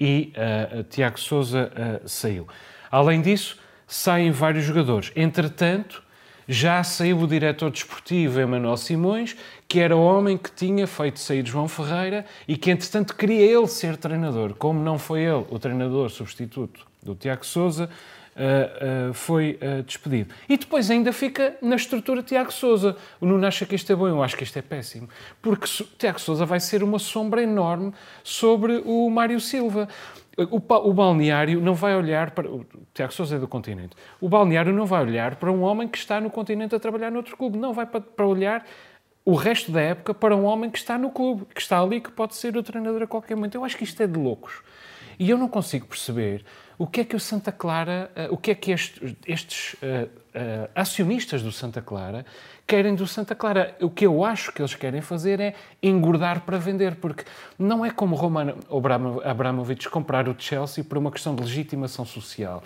E uh, Tiago Souza uh, saiu. Além disso, saem vários jogadores. Entretanto, já saiu o diretor desportivo Emanuel Simões, que era o homem que tinha feito sair João Ferreira e que, entretanto, queria ele ser treinador. Como não foi ele o treinador substituto do Tiago Souza, Uh, uh, foi uh, despedido. E depois ainda fica na estrutura Tiago Souza. O Nuno acha que isto é bom, eu acho que isto é péssimo. Porque Tiago Souza vai ser uma sombra enorme sobre o Mário Silva. O, o, balneário não vai olhar para. O Tiago Sousa é do continente. O balneário não vai olhar para um homem que está no continente a trabalhar noutro clube. Não, vai para, para olhar o resto da época para um homem que está no clube, que está ali, que pode ser o treinador a qualquer momento. Eu acho que isto é de loucos. E eu não consigo perceber o que é que o Santa Clara, eh, o que é que estes, estes uh, uh, acionistas do Santa Clara querem do Santa Clara. O que eu acho que eles querem fazer é engordar para vender, porque não é como Roman Abramovich comprar o Chelsea por uma questão de legitimação social.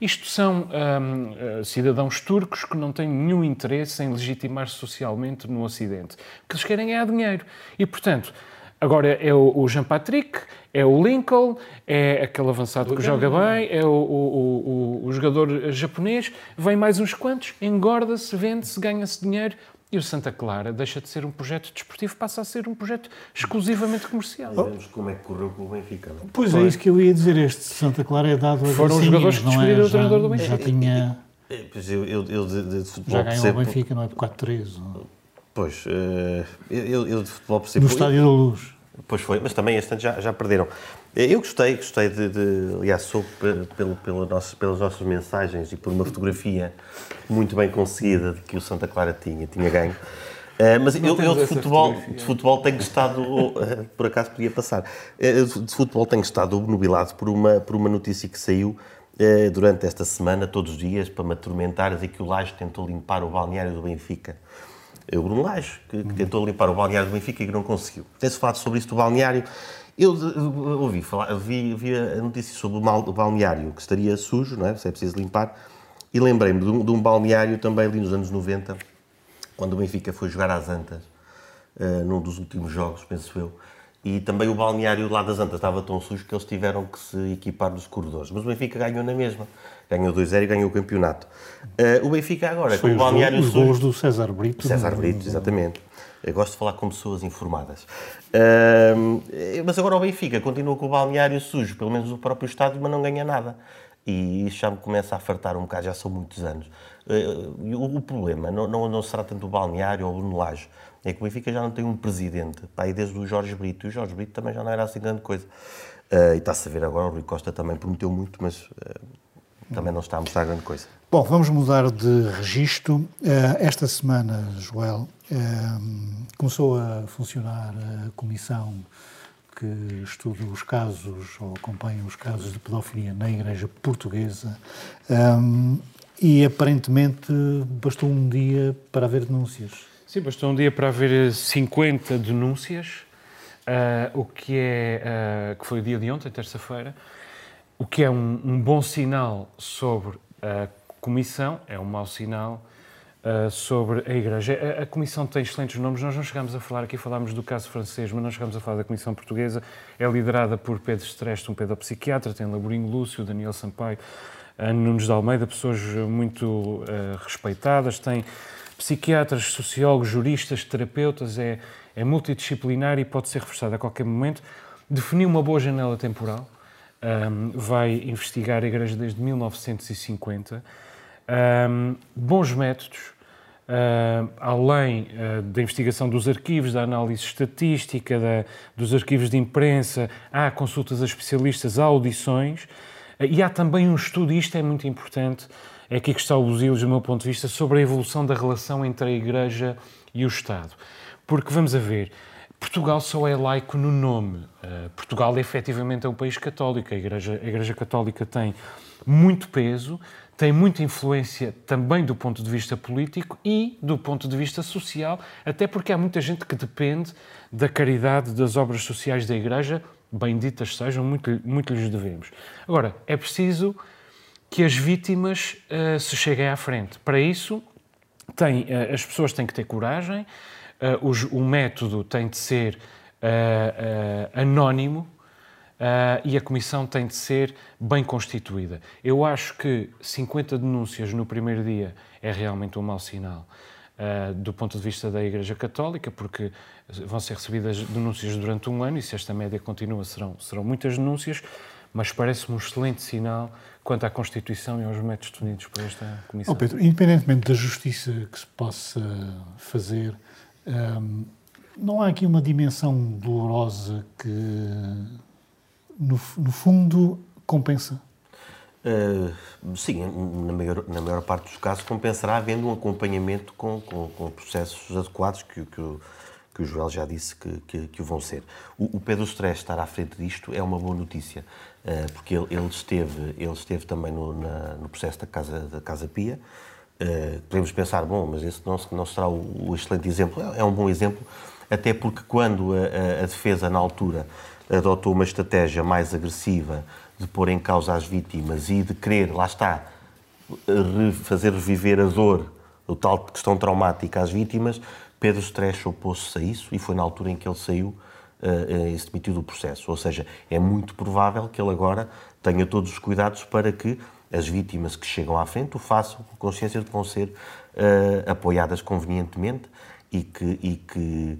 Isto são um, cidadãos turcos que não têm nenhum interesse em legitimar-se socialmente no Ocidente. O que eles querem é dinheiro. E, portanto, Agora é o, Jean Patrick, é o Lincoln, é aquele avançado que joga bem, é o, o, o, jogador japonês, vem mais uns quantos, engorda-se, vende-se, ganha-se dinheiro. E o Santa Clara deixa de ser um projeto desportivo, passa a ser um projeto exclusivamente comercial. Vemos como é que correu com o Benfica. Não? Pois é, isso que eu ia dizer. Este Santa Clara é dado a Foram os jogadores que escolheram é? o treinador do Benfica. Já tinha. É, pois eu, eu, eu de, de futebol Já ganhou o Benfica, não é? Por 4-3. Pois, uh, eu, eu de futebol percebo. No Estádio da Luz. Pois foi, mas também este ano já, já perderam. Eu gostei, gostei de, de aliás, soube pelo, pelo nosso, pelas nossas mensagens e por uma fotografia muito bem conseguida de que o Santa Clara tinha, tinha ganho. Uh, mas eu, eu de, futebol, de futebol tenho estado, uh, por acaso podia passar, uh, de futebol tenho estado obnubilado por uma, por uma notícia que saiu durante esta semana, todos os dias, para me atormentar, de que o Laje tentou limpar o balneário do Benfica o Bruno Lage, que, que, tentou limpar o balneário do Benfica e que não conseguiu. Tem-se falado sobre isso do balneário Eu ouvi, falar, vi, vi a notícia sobre o balneário que estaria sujo, não é? Se é preciso limpar. E lembrei-me de, um, de um balneário também ali nos anos 90, quando o Benfica foi jogar às Antas, uh, num dos últimos jogos, penso eu. E também o balneário lá das Antas estava tão sujo que eles tiveram que se equipar nos corredores. Mas o Benfica ganhou na mesma. Ganhou 2-0 e ganhou o campeonato. Uh, o Benfica agora, com o balneário os gols do César Brito. César Brito, exatamente. Eu gosto de falar com pessoas informadas. Uh, mas agora o Benfica continua com o balneário sujo, pelo menos o próprio estádio, mas não ganha nada. E isso já me começa a fartar um bocado, já são muitos anos. Uh, o, o, problema não, não, não, será tanto o balneário ou o Nolage, é que o Benfica já não tem um presidente, pá, e desde o Jorge Brito, e o Jorge Brito também já não era assim grande coisa. Uh, e está-se a ver agora, o Rui Costa também prometeu muito, mas também não está a mostrar grande coisa. Bom, vamos mudar de registro. Esta semana, Joel, começou a funcionar a comissão que estuda os casos ou acompanha os casos de pedofilia na Igreja Portuguesa um, e aparentemente bastou um dia para haver denúncias. Sim, bastou um dia para haver 50 denúncias, uh, o que é uh, que foi o dia de ontem, terça-feira, o que é um, um bom sinal sobre a comissão, é um mau sinal Uh, sobre a Igreja. A, a, Comissão tem excelentes nomes, nós não chegamos a falar aqui, falámos do caso francês, mas não chegamos a falar da Comissão Portuguesa. É liderada por Pedro Streste, um pedopsiquiatra, tem Laborinho Lúcio, Daniel Sampaio, Ana Nunes de Almeida, pessoas muito uh, respeitadas, tem psiquiatras, sociólogos, juristas, terapeutas, é, é multidisciplinar e pode ser reforçada a qualquer momento. Definiu uma boa janela temporal, um, vai investigar a Igreja desde 1950 um, bons métodos, além uh, da investigação dos arquivos, da análise estatística, da, dos arquivos de imprensa, há consultas a especialistas, há audições uh, e há também um estudo, e isto é muito importante, é aqui que está o Lusílios, do meu ponto de vista, sobre a evolução da relação entre a Igreja e o Estado. Porque, vamos a ver, Portugal só é laico no nome. Uh, Portugal, efetivamente, é um país católico. A Igreja, a Igreja Católica tem muito peso, tem muita influência também do ponto de vista político e do ponto de vista social, até porque há muita gente que depende da caridade das obras sociais da Igreja, benditas sejam, muito, muito lhes devemos. Agora, é preciso que as vítimas uh, se cheguem à frente. Para isso, tem, uh, as pessoas têm que ter coragem, uh, o método tem de ser anónimo, Uh, e a comissão tem de ser bem constituída. Eu acho que 50 denúncias no primeiro dia é realmente um mau sinal. Uh, do ponto de vista da Igreja Católica, porque vão ser recebidas denúncias durante um ano e se esta média continua serão, serão muitas denúncias, mas parece-me um excelente sinal quanto à Constituição e aos métodos definidos por esta Comissão. Oh Pedro, independentemente da justiça que se possa fazer, um, não há aqui uma dimensão dolorosa que no, no fundo, compensa? Uh, sim, na maior, na maior parte dos casos compensará havendo um acompanhamento com, com, com processos adequados que, que, o, que o Joel já disse que, que, que o vão ser. O, o Pedro Stress estar à frente disto é uma boa notícia, uh, porque ele, ele, esteve, ele esteve também no, na, no processo da Casa, da casa Pia. Uh, podemos pensar, bom, mas esse não, não será o, o excelente exemplo. É, é, um bom exemplo, até porque quando a, a, a defesa, na altura, adotou uma estratégia mais agressiva de pôr em causa as vítimas e de querer, lá está, fazer reviver a dor, o tal questão traumática às vítimas, Pedro Stresch opôs-se a isso e foi na altura em que ele saiu uh, e se demitiu do processo. Ou seja, é muito provável que ele agora tenha todos os cuidados para que as vítimas que chegam à frente o façam com consciência de que vão ser uh, apoiadas convenientemente e que, e que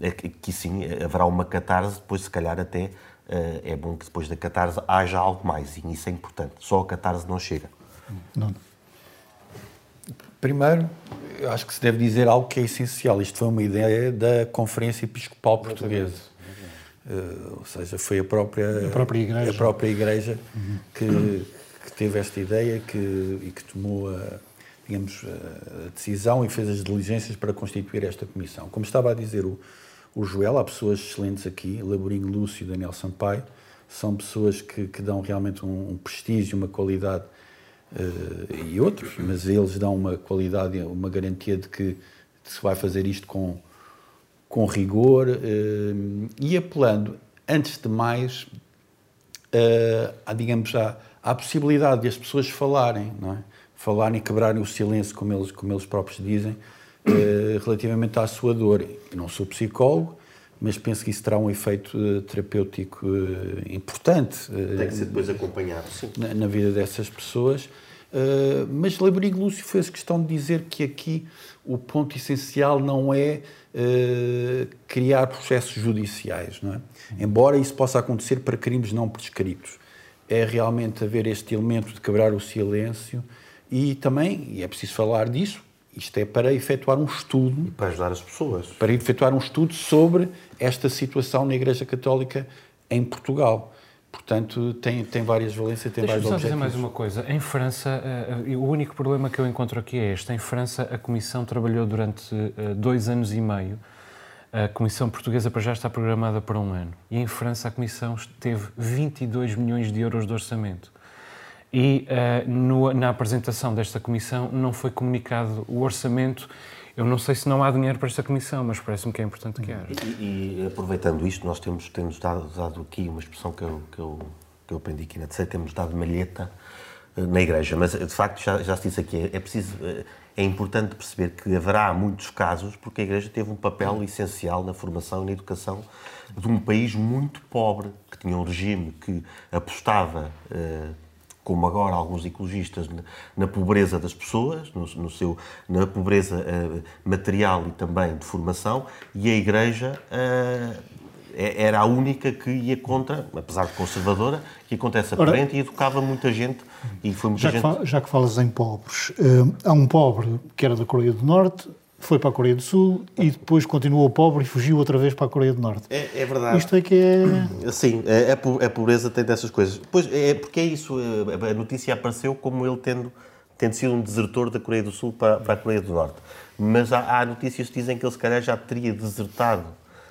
é que sim, haverá uma catarse, depois se calhar até eh, é bom que depois da catarse haja algo mais, e isso é importante. Só a catarse não chega. Não. Primeiro, eu acho que se deve dizer algo que é essencial. Isto foi uma ideia da Conferência Episcopal Portuguesa. Uh, ou seja, foi a própria, a própria Igreja, a própria igreja uhum. que, que, teve esta ideia que, e que tomou a, digamos, a decisão e fez as diligências para constituir esta comissão. Como estava a dizer o, o Joel, há pessoas excelentes aqui, Laborinho Lúcio e Daniel Sampaio, são pessoas que, que dão realmente um, um, prestígio, uma qualidade, uh, e outros, mas eles dão uma qualidade, uma garantia de que se vai fazer isto com, com rigor uh, e apelando antes de mais, uh, há, digamos, há, há a possibilidade de as pessoas falarem, não é? Falarem e quebrarem o silêncio, como eles, como eles próprios dizem, uh, relativamente à sua dor. Eu não sou psicólogo, mas penso que isso terá um efeito uh, terapêutico importante. Tem que ser depois acompanhado, sim. Na, na vida dessas pessoas. mas Laborigo Lúcio fez questão de dizer que aqui o ponto essencial não é uh, criar processos judiciais, não é? Embora isso possa acontecer para crimes não prescritos. É realmente haver este elemento de quebrar o silêncio e também, e é preciso falar disso, isto é para efetuar um estudo. E para ajudar as pessoas. Para efetuar um estudo sobre esta situação na Igreja Católica em Portugal. Portanto, tem, tem várias valências, tem vários objetivos. dizer mais uma coisa. Em França, uh, o único problema que eu encontro aqui é este. Em França, a Comissão trabalhou durante uh, dois anos e meio. A Comissão Portuguesa para já está programada para um ano. E em França, a Comissão teve 22 milhões de euros de orçamento. E uh, no, na apresentação desta Comissão não foi comunicado o orçamento eu não sei se não há dinheiro para esta comissão, mas parece-me que é importante que haja. E, e, aproveitando isto, nós temos, temos dado, dado aqui uma expressão que eu, que eu, que eu aprendi aqui na TCE, temos dado malheta eh, na igreja, mas de facto já, já se disse aqui, é, é preciso, eh, é importante perceber que haverá muitos casos porque a igreja teve um papel essencial na formação e na educação de um país muito pobre, que tinha um regime que apostava uh, como agora alguns ecologistas, na, pobreza das pessoas, no, seu, na pobreza uh, material e também de formação, e a Igreja uh, era a única que ia contra, apesar de conservadora, que ia contra essa corrente e educava muita gente. E foi muita já, gente... que já que falas em pobres, uh, há um pobre que era da Coreia do Norte, foi para a Coreia do Sul e depois continuou pobre e fugiu outra vez para a Coreia do Norte. É, é verdade. Isto é que é. Sim, é, é a pobreza tem dessas coisas. Pois é porque é isso. É, a notícia apareceu como ele tendo, tendo sido um desertor da Coreia do Sul para, para a Coreia do Norte. Mas há, há notícias que dizem que ele se calhar já teria desertado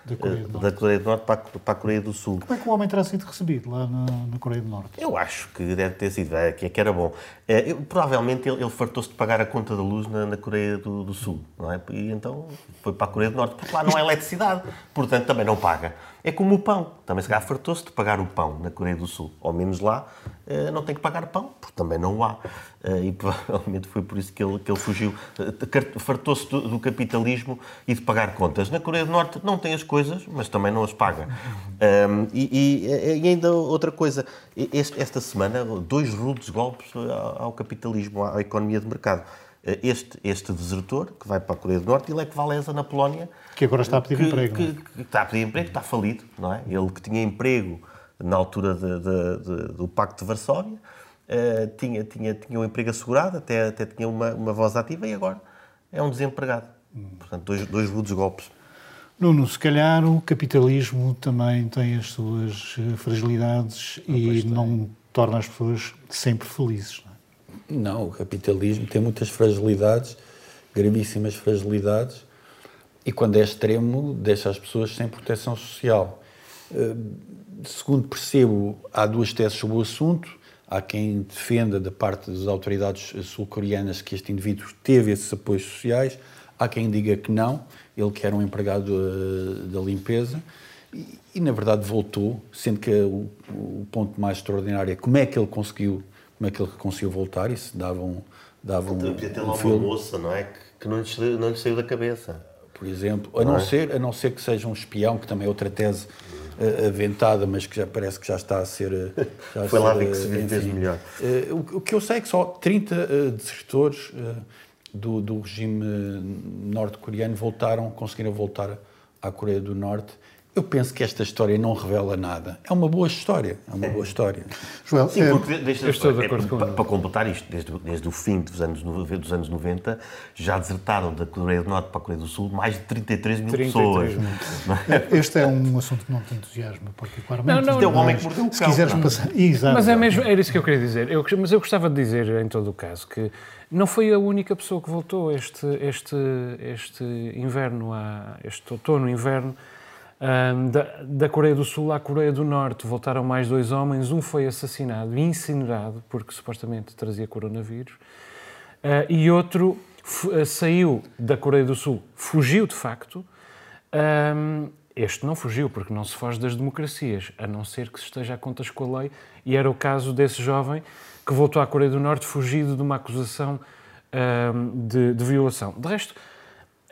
da Coreia, do, da Coreia do Norte para a, para a, Coreia do Sul. Como é que o homem terá sido recebido lá na, na Coreia do Norte? Eu acho que deve ter sido, é, que, era bom. É, eu, provavelmente ele, ele fartou-se de pagar a conta da luz na, na Coreia do, do, Sul, não é? E então foi para a Coreia do Norte, porque lá não há eletricidade, portanto também não paga. É como o pão, também se calhar fartou-se de pagar o pão na Coreia do Sul, ao menos lá eh, não tem que pagar pão, porque também não o há. Eh, e provavelmente foi por isso que ele, que ele fugiu. Eh, fartou-se do, do, capitalismo e de pagar contas. Na Coreia do Norte não tem as coisas, mas também não as paga. Um, e, e, e, ainda outra coisa, este, esta semana, dois rudes golpes ao, ao capitalismo, à, à economia de mercado este, este desertor, que vai para a Coreia do Norte, e Lech Walesa, na Polónia... Que agora está a pedir que, emprego. Que, que, está a pedir emprego, está falido, não é? Ele que tinha emprego na altura de, de, de, do Pacto de Varsóvia, uh, tinha, tinha, tinha um emprego assegurado, até, até tinha uma, uma voz ativa e agora é um desempregado. Portanto, dois, dois rudes golpes. Nuno, se calhar o capitalismo também tem as suas eh, fragilidades não, e não torna as pessoas sempre felizes. Não, é? não, o capitalismo tem muitas fragilidades, gravíssimas fragilidades, e quando é extremo, deixa as pessoas sem proteção social. Uh, segundo percebo, há duas teses sobre o assunto. Há quem defenda, da parte das autoridades sul-coreanas, que este indivíduo teve esses apoios sociais. Há quem diga que não, ele que era um empregado uh, da limpeza. E, e, na verdade, voltou, sendo que o, o, ponto mais extraordinário é como é que ele conseguiu, como é que ele conseguiu voltar. Isso dava um, dava um, Podia ter lá um uma moça, não é? Que, que não, lhe, não lhe saiu da cabeça. Por exemplo, a não, não é? ser, a não ser que seja um espião, que também é outra tese aventada, mas que já parece que já está a ser. Já Foi ser, lá ver que se fez melhor. Eh, o, que eu sei é que só 30 uh, desertores do, do regime norte-coreano voltaram, conseguiram voltar à Coreia do Norte eu penso que esta história não revela nada. É uma boa história. É uma boa história. Joel, Sim, porque desde, estou de acordo é, com para, para completar isto, desde, desde o fim dos anos, dos anos 90, já desertaram da Coreia do Norte para a Coreia do Sul mais de 33 mil 33 pessoas. Mil. É, este é um assunto que não te entusiasma particularmente. Não, não, é um homem que mordeu o cão. Se quiseres passar... Exato. Mas é mesmo, era isso que eu queria dizer. Eu, mas eu gostava de dizer, em todo o caso, que não foi a única pessoa que voltou este, este, este inverno, este outono-inverno, um, da, da, Coreia do Sul à Coreia do Norte voltaram mais dois homens. Um foi assassinado e incinerado porque supostamente trazia coronavírus. Uh, e outro uh, saiu da Coreia do Sul, fugiu de facto um, Este não fugiu, porque não se foge das democracias, a não ser que se esteja a contas com a lei, e era o caso desse jovem que voltou à Coreia do Norte fugido de uma acusação hum, de, de violação. De resto,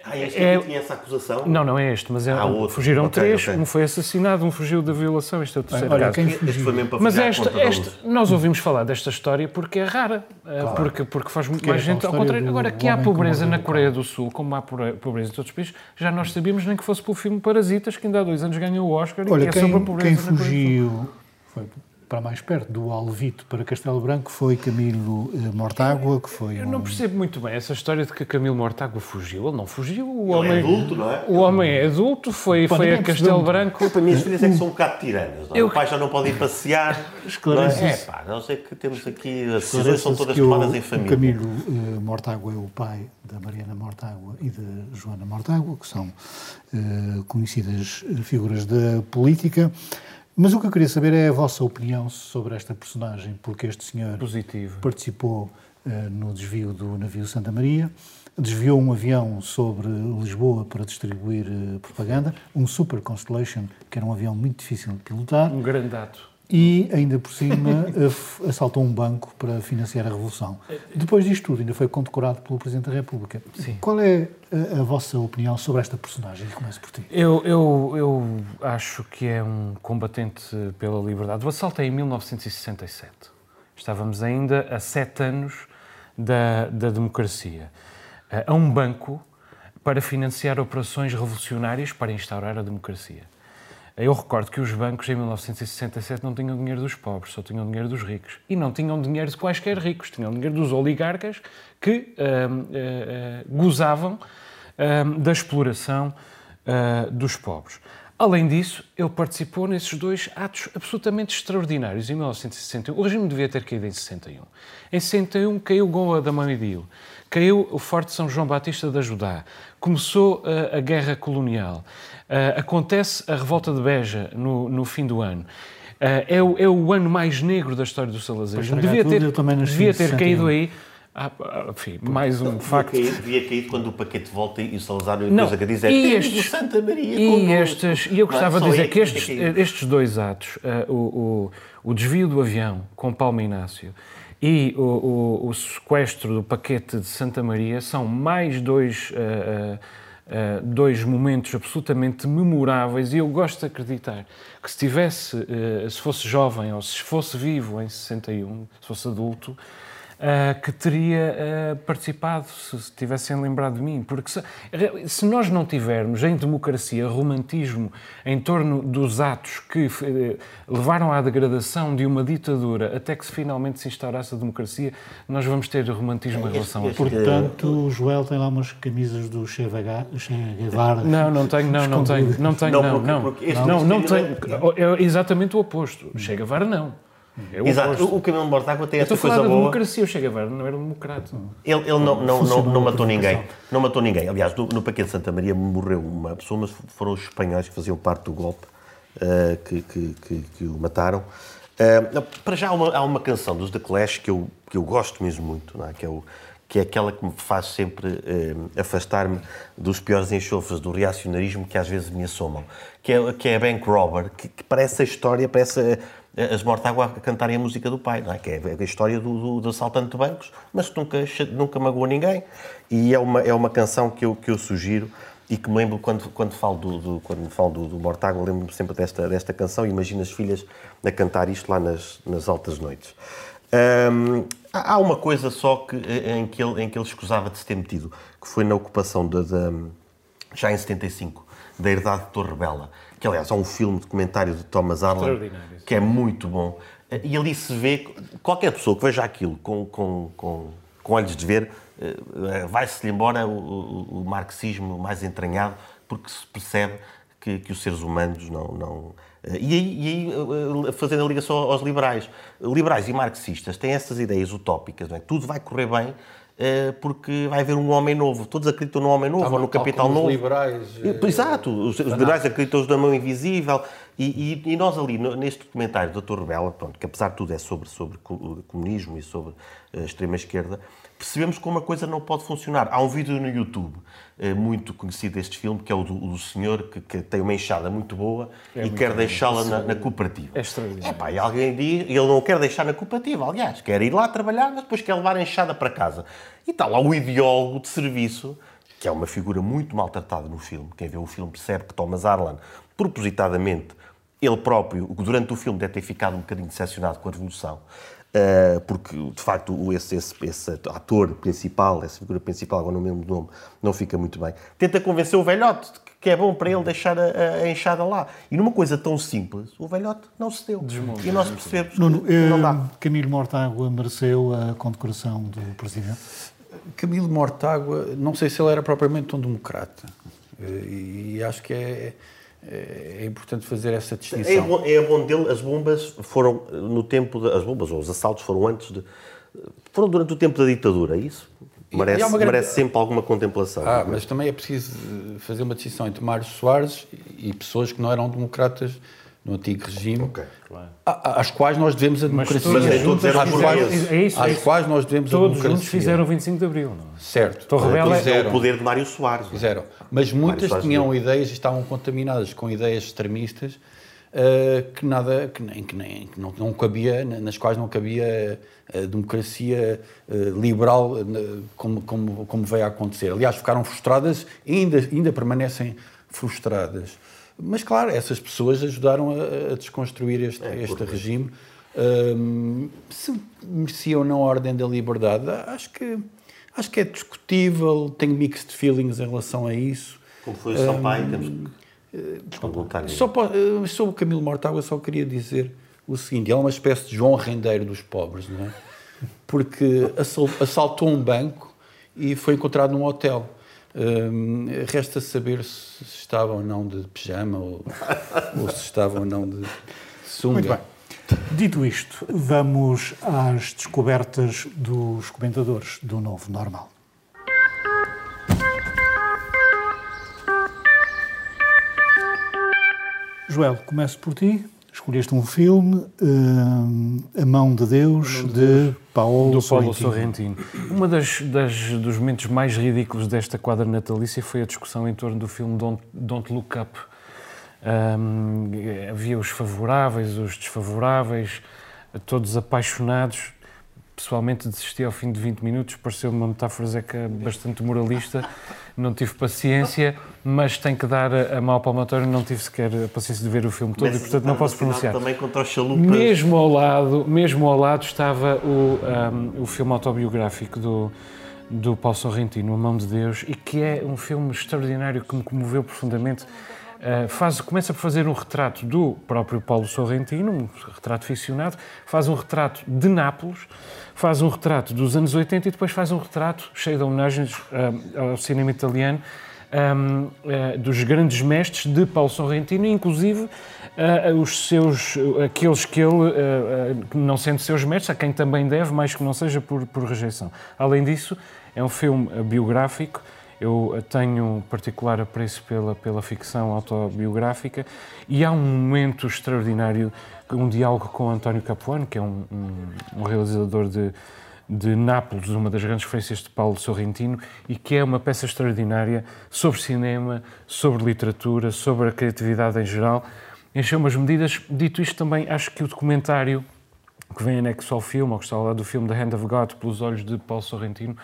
Ah, este É- tinha essa acusação? não, não é este, mas é, Ah, outro. fugiram Ok, três, ok. um foi assassinado, um fugiu da violação, este é o terceiro Olha, caso. quem Este foi fugiu? mesmo para Mas esta, esta- nós ouvimos falar desta história porque é rara, eh, porque, porque faz muito Porque é mais aquela gente. Ao contrário, agora que há pobreza na Coreia do Sul, como há pobre- pobreza em todos os países, já nós sabíamos nem que fosse pelo filme Parasitas, que ainda há dois anos ganhou o Oscar e Olha, que é sobre a quem, pobreza quem na Coreia do Sul. fugiu foi para mais perto do Alvito para Castelo Branco foi Camilo eh, Mortágua, que foi Eu um... não percebo muito bem essa história de que Camilo Mortágua fugiu. Ele não fugiu. O Ele homem, é adulto, não é? O homem é adulto, foi, foi a percebeu Castelo. Branco. Para mim, as filhas é que são um bocado tiranas. Não é? Eu- O pai já não pode ir passear. Não é? Esclarece é isso. pá, nós é que temos aqui. As decisões são todas que o- tomadas em o família. Camilo eh, Mortágua é o pai da Mariana Mortágua e de Joana Mortágua, que são eh, conhecidas figuras da política. Mas o que eu queria saber é a vossa opinião sobre esta personagem, porque este senhor Positivo. participou eh, no desvio do navio Santa Maria, desviou um avião sobre Lisboa para distribuir eh, propaganda, um Super Constellation, que era um avião muito difícil de pilotar, Um grande ato. E ainda por cima af- assaltou um banco para financiar a Revolução. Depois disto tudo, ainda foi condecorado pelo Presidente da República. Sim. Qual é a, a vossa opinião sobre esta personagem? Começo por ti. Eu, eu, eu acho que é um combatente pela liberdade. O assalto é em 1967. Estávamos ainda a sete anos da, da democracia. Eh, A um banco para financiar operações revolucionárias para instaurar a democracia. Eu recordo que os bancos em 1967 não tinham dinheiro dos pobres, só tinham dinheiro dos ricos. E não tinham dinheiro de quaisquer ricos, tinham dinheiro dos oligarcas que ah, ah, gozavam ahm, da exploração ah, dos pobres. Além disso, ele participou nesses dois atos absolutamente extraordinários em 1961. O regime devia ter caído em 61. Em 61 caiu Goa da Mamidio, caiu o Forte São João Batista da Judá, começou ah, a Guerra Colonial, ah, acontece a Revolta de Beja no, no fim do ano. Ah, é, o, é o ano mais negro da história do salazarismo. Devia ter, devia ter 61. caído aí. Ah, ah, enfim, mais um Devia facto. cair, devia cair quando o paquete volta e o Salazar a Não, coisa que diz é e "Temos estes- o Santa Maria E, connosco." estes, e eu gostava Não de é? dizer Só que estes, estes dois atos, ah, o, o, o desvio do avião com Paulo Inácio e o, o, o sequestro do paquete de Santa Maria são mais dois, ah, ah, dois momentos absolutamente memoráveis. E eu gosto de acreditar que se tivesse, ah, se fosse jovem ou se fosse vivo em 61, se fosse adulto, ah, que teria ah, participado, se se tivessem lembrado de mim. Porque se, se nós não tivermos em democracia romantismo em torno dos atos que eh, levaram à degradação de uma ditadura até que se finalmente se instaurasse a democracia, nós vamos ter romantismo em relação a este- tudo. Portanto, o Joel tem lá umas camisas do Che Che Guevara. Não, não tenho, não, não tenho, não tenho, Não, não, não. Não, tenho. É exatamente o oposto. Chega Guevara, não. É o Exato, oposto. o, Camilo Mortágua tem Eu essa Estou a coisa boa. democracia, o Che Guevara não era um democrata. Ele, ele não, não, não, não a matou ninguém. Não matou ninguém. Aliás, no, no paquete de Santa Maria morreu uma pessoa, mas foram os espanhóis que faziam parte do golpe eh, que, que, que, que o mataram. Não, para já há uma, há uma canção dos The Clash que eu, que eu gosto mesmo muito, não é? Que, é o, que é aquela que me faz sempre eh, afastar-me dos piores enxofres do reacionarismo que às vezes me assomam. Que é, que é a Bank Robber, que, que parece a história, parece a- as Mortágua a cantarem a música do pai, não é? Que é a história do, do, do assaltante de bancos, mas que nunca, nunca magoou ninguém. E é uma, é uma canção que eu, que eu sugiro e que me lembro quando, quando falo do, do- quando falo do, do Mortágua, lembro-me sempre desta, desta canção e imagino as filhas a cantar isto lá nas, nas altas noites. Hum, há uma coisa só que, em, que ele, em que ele escusava de se ter metido, que foi na ocupação da, da- já em 75, da Herdade de Torre Bela, que aliás é um filme documentário de Thomas Arlen, que é muito bom. E ali se vê, qualquer pessoa que veja aquilo com, com, com, com olhos de ver, eh, vai-se-lhe embora o, o- o marxismo mais entranhado, porque se percebe que, que os seres humanos não. não eh, e aí, e aí, eh, fazendo a ligação aos liberais. Liberais e marxistas têm essas ideias utópicas, não é? Tudo vai correr bem eh, porque vai haver um homem novo. Todos acreditam no homem novo ou no Tal capital como os novo. liberais, eh, Exato, os, os liberais acreditam na mão invisível. E, e, e nós ali, neste documentário do Dr. Rebela, pronto, que apesar de tudo é sobre, sobre comunismo e sobre eh, extrema-esquerda, percebemos como a coisa não pode funcionar. Há um vídeo no YouTube eh, muito conhecido deste filme, que é o do, do senhor que, que, tem uma enxada muito boa é e muito quer deixá-la na, na, cooperativa. É extraordinário. É pá, e alguém diz, ele não quer deixar na cooperativa, aliás, quer ir lá trabalhar, mas depois quer levar a enxada para casa. E está lá o ideólogo de serviço, que é uma figura muito maltratada no filme. Quem vê o filme percebe que Thomas Arlan, propositadamente, ele próprio, durante o filme, deve ter ficado um bocadinho decepcionado com a Revolução. Uh, porque de facto esse, esse, esse, ator principal, essa figura principal, agora não me lembro do nome, não fica muito bem. Tenta convencer o velhote que é bom para ele deixar a, a, enxada lá. E numa coisa tão simples, o velhote não se deu. Desmonta. E nós percebemos Nuno, que não dá. Eh, Camilo Mortágua mereceu a condecoração do Presidente? Camilo Mortágua, não sei se ele era propriamente um democrata. Eh, e acho que é é importante fazer essa distinção. É bom, é bom dele, as bombas foram no tempo, de, as bombas ou os assaltos foram antes de, foram durante o tempo da ditadura, é isso? Merece, grande... merece sempre alguma contemplação. Ah, mas também é preciso fazer uma distinção entre Mário Soares e pessoas que não eram democratas no antigo regime, okay, claro. às quais nós devemos a democracia. Mas, mas todos eram às, quais, é isso, às é quais nós devemos todos a democracia. Todos fizeram o 25 de Abril, não é? Certo. Torrebela é o poder de Mário Soares. Fizeram. Mas muitas tinham ideias e estavam contaminadas com ideias extremistas uh, que nada, que nem, que nem que não, não cabia, nas quais não cabia a democracia uh, liberal uh, como, como, como veio a acontecer. Aliás, ficaram frustradas e ainda, ainda permanecem frustradas. Mas, claro, essas pessoas ajudaram a, a desconstruir este, é, este regime. Um, se mereciam na ordem da liberdade, acho que, acho que é discutível, tenho mixed feelings em relação a isso. Como foi o Sampaio, um, temos que só Sobre o Camilo Mortágua, só queria dizer o seguinte: é uma espécie de João Rendeiro dos pobres, não é? Porque assaltou um banco e foi encontrado num hotel. Hum, resta saber se estava ou não de pijama ou, ou se estava ou não de sunga. Muito bem. Dito isto, vamos às descobertas dos comentadores do novo normal. Joel, começo por ti. Escolheste um filme, uh, A Mão de Deus, de, Deus, Paulo, do Paulo Sorrentino. Sorrentino. Uma das, das, dos momentos mais ridículos desta quadra natalícia foi a discussão em torno do filme Don't, Don't Look Up. Um, havia os favoráveis, os desfavoráveis, todos apaixonados pessoalmente desisti ao fim de 20 minutos, pareceu-me uma metáfora Zeca bastante moralista, não tive paciência, mas tenho que dar a mão palmatória, não tive sequer a paciência de ver o filme todo mas, e, portanto, não posso pronunciar. Também contra os chalupas. Mesmo ao lado, mesmo ao lado estava o, um, o filme autobiográfico do, do Paulo Sorrentino, A Mão de Deus, e que é um filme extraordinário que me comoveu profundamente. Uh, faz, começa por fazer um retrato do próprio Paulo Sorrentino, um retrato ficcionado, faz um retrato de Nápoles, faz um retrato dos anos 80 e depois faz um retrato cheio de homenagens uh, ao cinema italiano um, uh, dos grandes mestres de Paulo Sorrentino, inclusive uh, os seus, aqueles que ele, não sendo seus mestres, a quem também deve, mais que não seja por, por rejeição. Além disso, é um filme biográfico eu tenho particular apreço pela, pela ficção autobiográfica e há um momento extraordinário, um diálogo com António Capuano, que é um, um, um realizador de, de Nápoles, uma das grandes referências de Paulo Sorrentino, e que é uma peça extraordinária sobre cinema, sobre literatura, sobre a criatividade em geral. Encheu umas medidas. Dito isto, também acho que o documentário que vem anexo ao filme, ou que está ao lado do filme The Hand of God, pelos olhos de Paulo Sorrentino,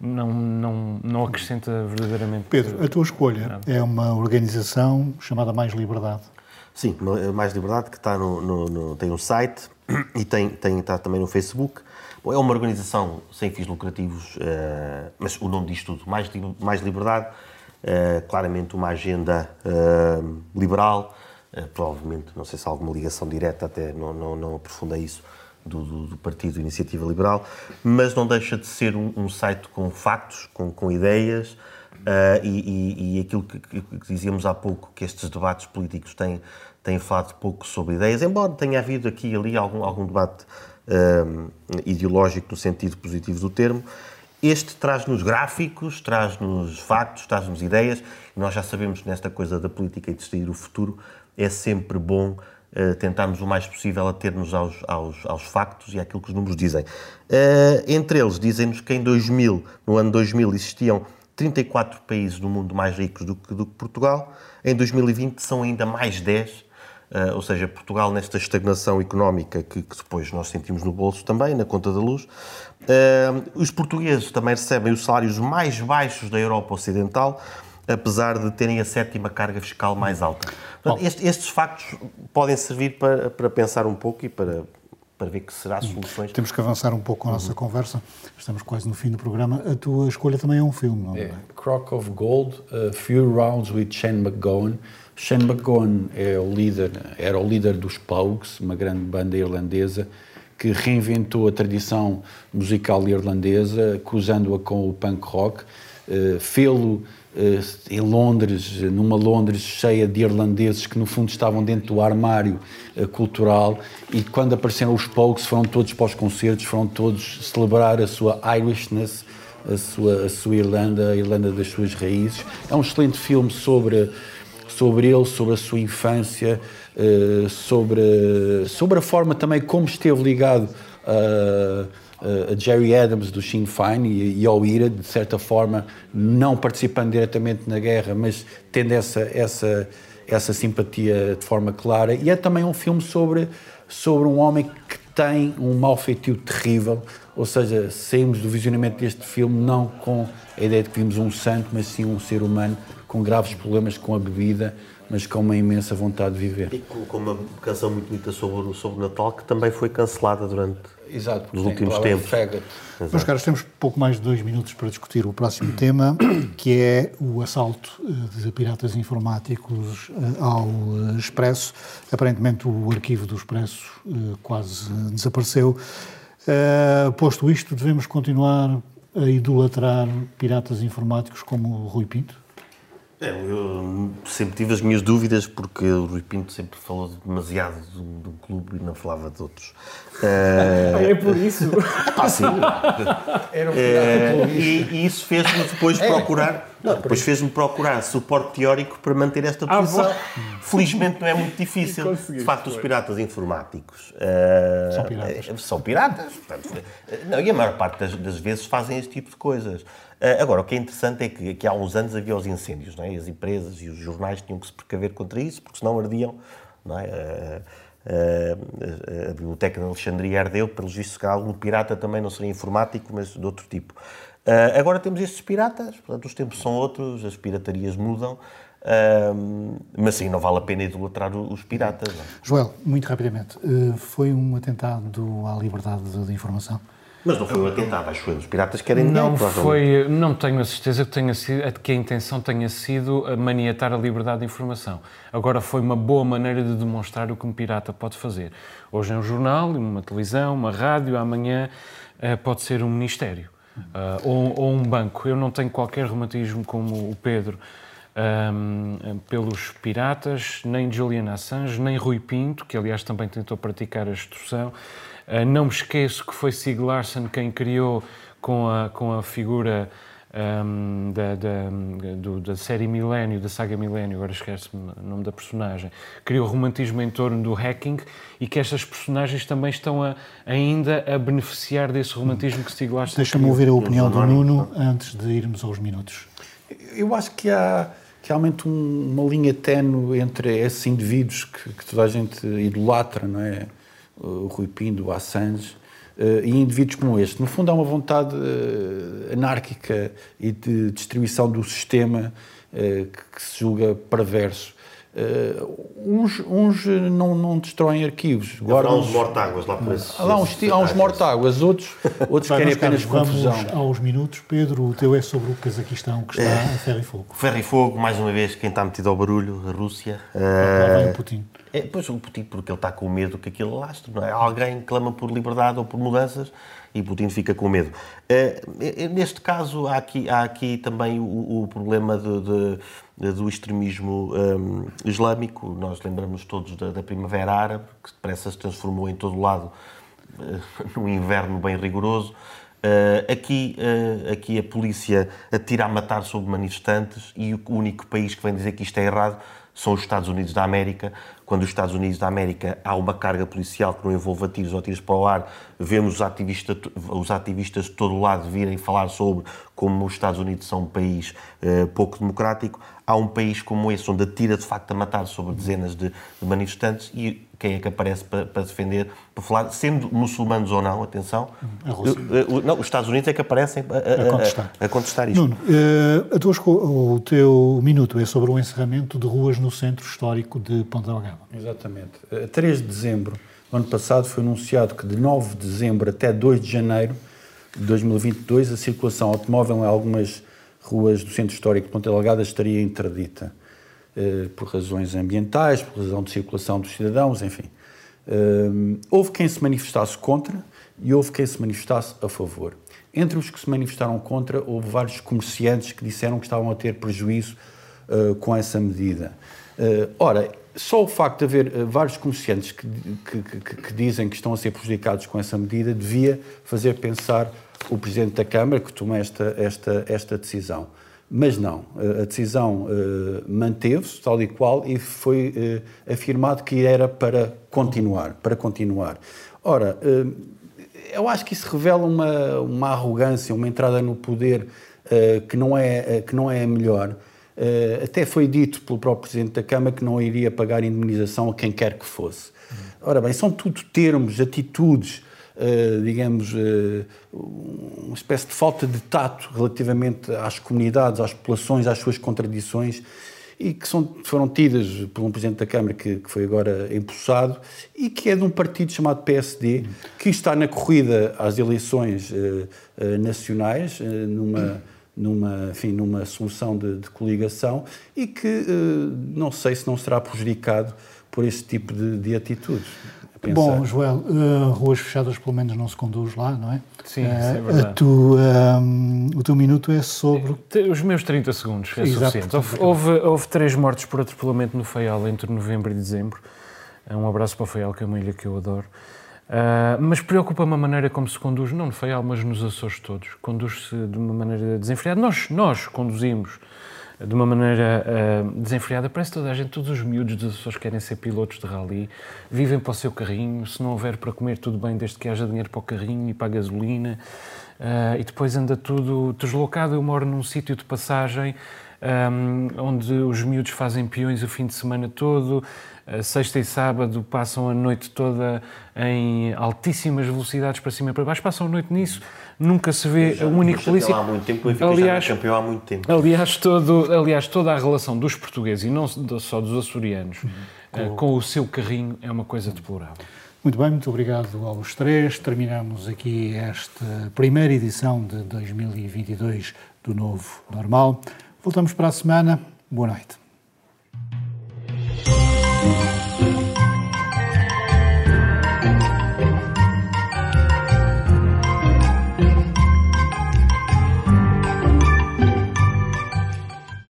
não, não, não acrescenta verdadeiramente. Pedro, a tua escolha nada. é uma organização chamada Mais Liberdade. Sim, Mais Liberdade, que está no, no, no, tem um site e tem, tem, está também no Facebook. Bom, é uma organização sem fins lucrativos, uh, mas o nome diz tudo, Mais, mais Liberdade, uh, claramente uma agenda uh, liberal, provavelmente, não sei se há alguma ligação direta, até não, não, não aprofundei isso, do, do, do, Partido Iniciativa Liberal, mas não deixa de ser um, um site com factos, com, com ideias, uh, e, e, e, aquilo que, que, dizíamos há pouco, que estes debates políticos têm, têm falado pouco sobre ideias, embora tenha havido aqui e ali algum, algum debate uh, ideológico no sentido positivo do termo, este traz-nos gráficos, traz-nos factos, traz-nos ideias, e nós já sabemos nesta coisa da política e decidir o futuro, é sempre bom uh, tentarmos o mais possível ater-nos aos, aos, aos, factos e àquilo que os números dizem. Uh, entre eles, dizem-nos que em 2000, no ano 2000, existiam 34 países do mundo mais ricos do que, do que Portugal. Em 2020 são ainda mais 10 Uh, ou seja, Portugal nesta estagnação económica que, que, depois nós sentimos no bolso também, na conta da luz. Os portugueses também recebem os salários mais baixos da Europa Ocidental, apesar de terem a sétima carga fiscal mais alta. Portanto, este, estes factos podem servir para, para pensar um pouco e para, para ver que será soluções. Temos que avançar um pouco com a nossa uhum. conversa. Estamos quase no fim do programa. A tua escolha também é um filme, não é? é Crock of Gold, A Few Rounds with Shane McGowan. Shane McGowan é o líder, era o líder dos Pogues, uma grande banda irlandesa que reinventou a tradição musical irlandesa, cruzando-a com o punk rock. Uh, Fê-lo uh, em Londres, numa Londres cheia de irlandeses que no fundo estavam dentro do armário uh, cultural e quando apareceram os Pogues foram todos para os concertos, foram todos celebrar a sua Irishness, a sua, a sua Irlanda, a Irlanda das suas raízes. É um excelente filme sobre sobre ele, sobre a sua infância, eh, sobre, sobre a forma também como esteve ligado a, a Jerry Adams do Sinn Féin e, e ao IRA, de certa forma, não participando diretamente na guerra, mas tendo essa, essa, essa simpatia de forma clara. E é também um filme sobre, sobre um homem que tem um mau feitio terrível, ou seja, saímos do visionamento deste filme não com a ideia de que vimos um santo, mas sim um ser humano com graves problemas com a bebida, mas com uma imensa vontade de viver. E com, com uma canção muito bonita sobre, sobre o Natal, que também foi cancelada durante Exato, os últimos tempos. Meus caros, temos pouco mais de dois minutos para discutir o próximo tema, que é o assalto eh, de piratas informáticos eh, ao eh, Expresso. Aparentemente o arquivo do Expresso quase desapareceu. Posto isto, devemos continuar a idolatrar piratas informáticos como o Rui Pinto? É, eu sempre tive as minhas dúvidas porque o Rui Pinto sempre falou demasiado de um, de um clube e não falava de outros. Uh... é por isso? Ah, sim. Era um uh, e, e, isso fez-me depois é. procurar. Não, depois fez-me procurar suporte teórico para manter esta ah, posição. Ah, Felizmente não é muito difícil. De facto, os piratas informáticos uh, são piratas. São piratas. Portanto, não, e a maior parte das, das vezes fazem este tipo de coisas. Eh, agora, o que é interessante é que, que há uns anos havia os incêndios, não é? as empresas e os jornais tinham que se precaver contra isso, porque senão ardiam. Não é? a, eh, eh, a Biblioteca de Alexandria ardeu, pelos vistos, que algum pirata também não seria informático, mas de outro tipo. Agora temos estes piratas, portanto, os tempos são outros, as piratarias mudam, mas sim, não vale a pena idolatrar os piratas. Não? É? Joel, muito rapidamente, foi um atentado à liberdade de informação? Mas não foi um atentado, acho eu. Os piratas querem não foi Não tenho a certeza que, tenha sido, que a intenção tenha sido maniatar a liberdade de informação. Agora, foi uma boa maneira de demonstrar o que um pirata pode fazer. Hoje é um jornal, uma televisão, uma rádio, amanhã uh, pode ser um ministério uh, ou, ou, um banco. Eu não tenho qualquer romantismo como o Pedro um, ehm, pelos piratas, nem Julian Assange, nem Rui Pinto, que aliás também tentou praticar a extorsão. Uh, não me esqueço que foi Sig Larsson quem criou com a, com a figura um, da, da, do, da, série Milênio, da saga Milênio, agora esquece-me o nome da personagem, criou romantismo em torno do hacking e que estas personagens também estão a, ainda a beneficiar desse romantismo que Stieg Larsson Deixa-me ouvir a opinião do Nuno antes de irmos aos minutos. Eu acho que há, realmente um, uma linha tenue entre esses indivíduos que, que toda a gente idolatra, não é? O Rui Pinto, o Assange, uh, e indivíduos como este. No fundo, há uma vontade uh, anárquica e de distribuição do sistema uh, que, que, se julga perverso. uns uns não, não destroem arquivos. Guardam há uns mortáguas lá por esses, Há uns, há uns mortáguas, outros, outros querem apenas confusão. Vamos aos minutos. Pedro, o teu é sobre o Cazaquistão, que está é. a ferro e fogo. Ferro e fogo, mais uma vez, quem está metido ao barulho, a Rússia. Lá vem o Putin. É, pois o Putin, porque ele está com medo que aquilo lastre, não é? Alguém clama por liberdade ou por mudanças e Putin fica com medo. É, neste caso, há aqui, há aqui também o, o problema de, de, do extremismo um, islâmico. Nós lembramos todos da, da, Primavera Árabe, que depressa se transformou em todo lado uh, num inverno bem rigoroso. Uh, aqui, uh, aqui a polícia atira a matar sobre manifestantes e o único país que vem dizer que isto é errado são os Estados Unidos da América. Quando os Estados Unidos da América há uma carga policial que não envolva tiros ou tiros para o ar, vemos os ativistas, os ativistas de todo o lado virem falar sobre como os Estados Unidos são um país uh, pouco democrático. Há um país como esse, onde atira de facto a matar sobre dezenas de, de manifestantes e quem é que aparece para, para, defender, para falar, sendo muçulmanos ou não, atenção. A Rússia. Não, os Estados Unidos é que aparecem a, a, a, contestar. a contestar, isto. Nuno, uh, tua, o teu minuto é sobre o encerramento de ruas no centro histórico de Ponta Delgada. Exatamente. A 3 de dezembro do ano passado foi anunciado que de 9 de dezembro até 2 de janeiro de 2022 a circulação automóvel em algumas ruas do centro histórico de Ponta Delgada estaria interdita. Eh, por razões ambientais, por razão de circulação dos cidadãos, enfim. Eh, houve quem se manifestasse contra e houve quem se manifestasse a favor. Entre os que se manifestaram contra, houve vários comerciantes que disseram que estavam a ter prejuízo uh, com essa medida. Ora, só o facto de haver vários comerciantes que, que, que, que, dizem que estão a ser prejudicados com essa medida devia fazer pensar o Presidente da Câmara que toma esta, esta, esta decisão. Mas não, a decisão uh, manteve-se tal e qual e foi uh, afirmado que era para continuar, para continuar. Ora, uh, eu acho que isso revela uma, uma arrogância, uma entrada no poder que, não é, que não é a melhor. até foi dito pelo próprio Presidente da Câmara que não iria pagar indemnização a quem quer que fosse. Ora bem, são tudo termos, atitudes uh, digamos, uh, uma espécie de falta de tato relativamente às comunidades, às populações, às suas contradições e que são, foram tidas por um Presidente da Câmara que, que, foi agora empossado e que é de um partido chamado PSD, que está na corrida às eleições uh, nacionais, numa, numa, enfim, numa solução de, de coligação e que não sei se não será prejudicado por esse tipo de, de atitudes. Pensar. Bom, Joel, uh, ruas fechadas pelo menos não se conduz lá, não é? Sim, uh, é verdade. Tu, um, ehm, o teu minuto é sobre... Os meus 30 segundos é Exato, suficiente. Houve, houve, houve, três mortes por atropelamento no Faial entre novembro e dezembro. Um abraço para o Faial, que é uma ilha que eu adoro. Uh, mas preocupa-me a maneira como se conduz, não no Faial, mas nos Açores todos. Conduz-se de uma maneira desenfreada. Nós, nós conduzimos de uma maneira uh, desenfreada. Parece toda a gente, todos os miúdos das pessoas querem ser pilotos de rally, vivem para o seu carrinho, se não houver para comer, tudo bem, desde que haja dinheiro para o carrinho e para a gasolina. Uh, e depois anda tudo deslocado. Eu moro num sítio de passagem um, onde os miúdos fazem peões o fim de semana todo, sexta e sábado passam a noite toda em altíssimas velocidades para cima e para baixo, passam a noite nisso, nunca se vê já, um único polícia. Há muito tempo, aliás, já campeão há muito tempo. Aliás, todo, aliás, toda a relação dos portugueses e não só dos açorianos uhum. com o seu carrinho é uma coisa deplorável. Muito bem, muito obrigado aos três. Terminamos aqui esta primeira edição de 2022 do Novo Normal. Voltamos para a semana. Boa noite. Thank you.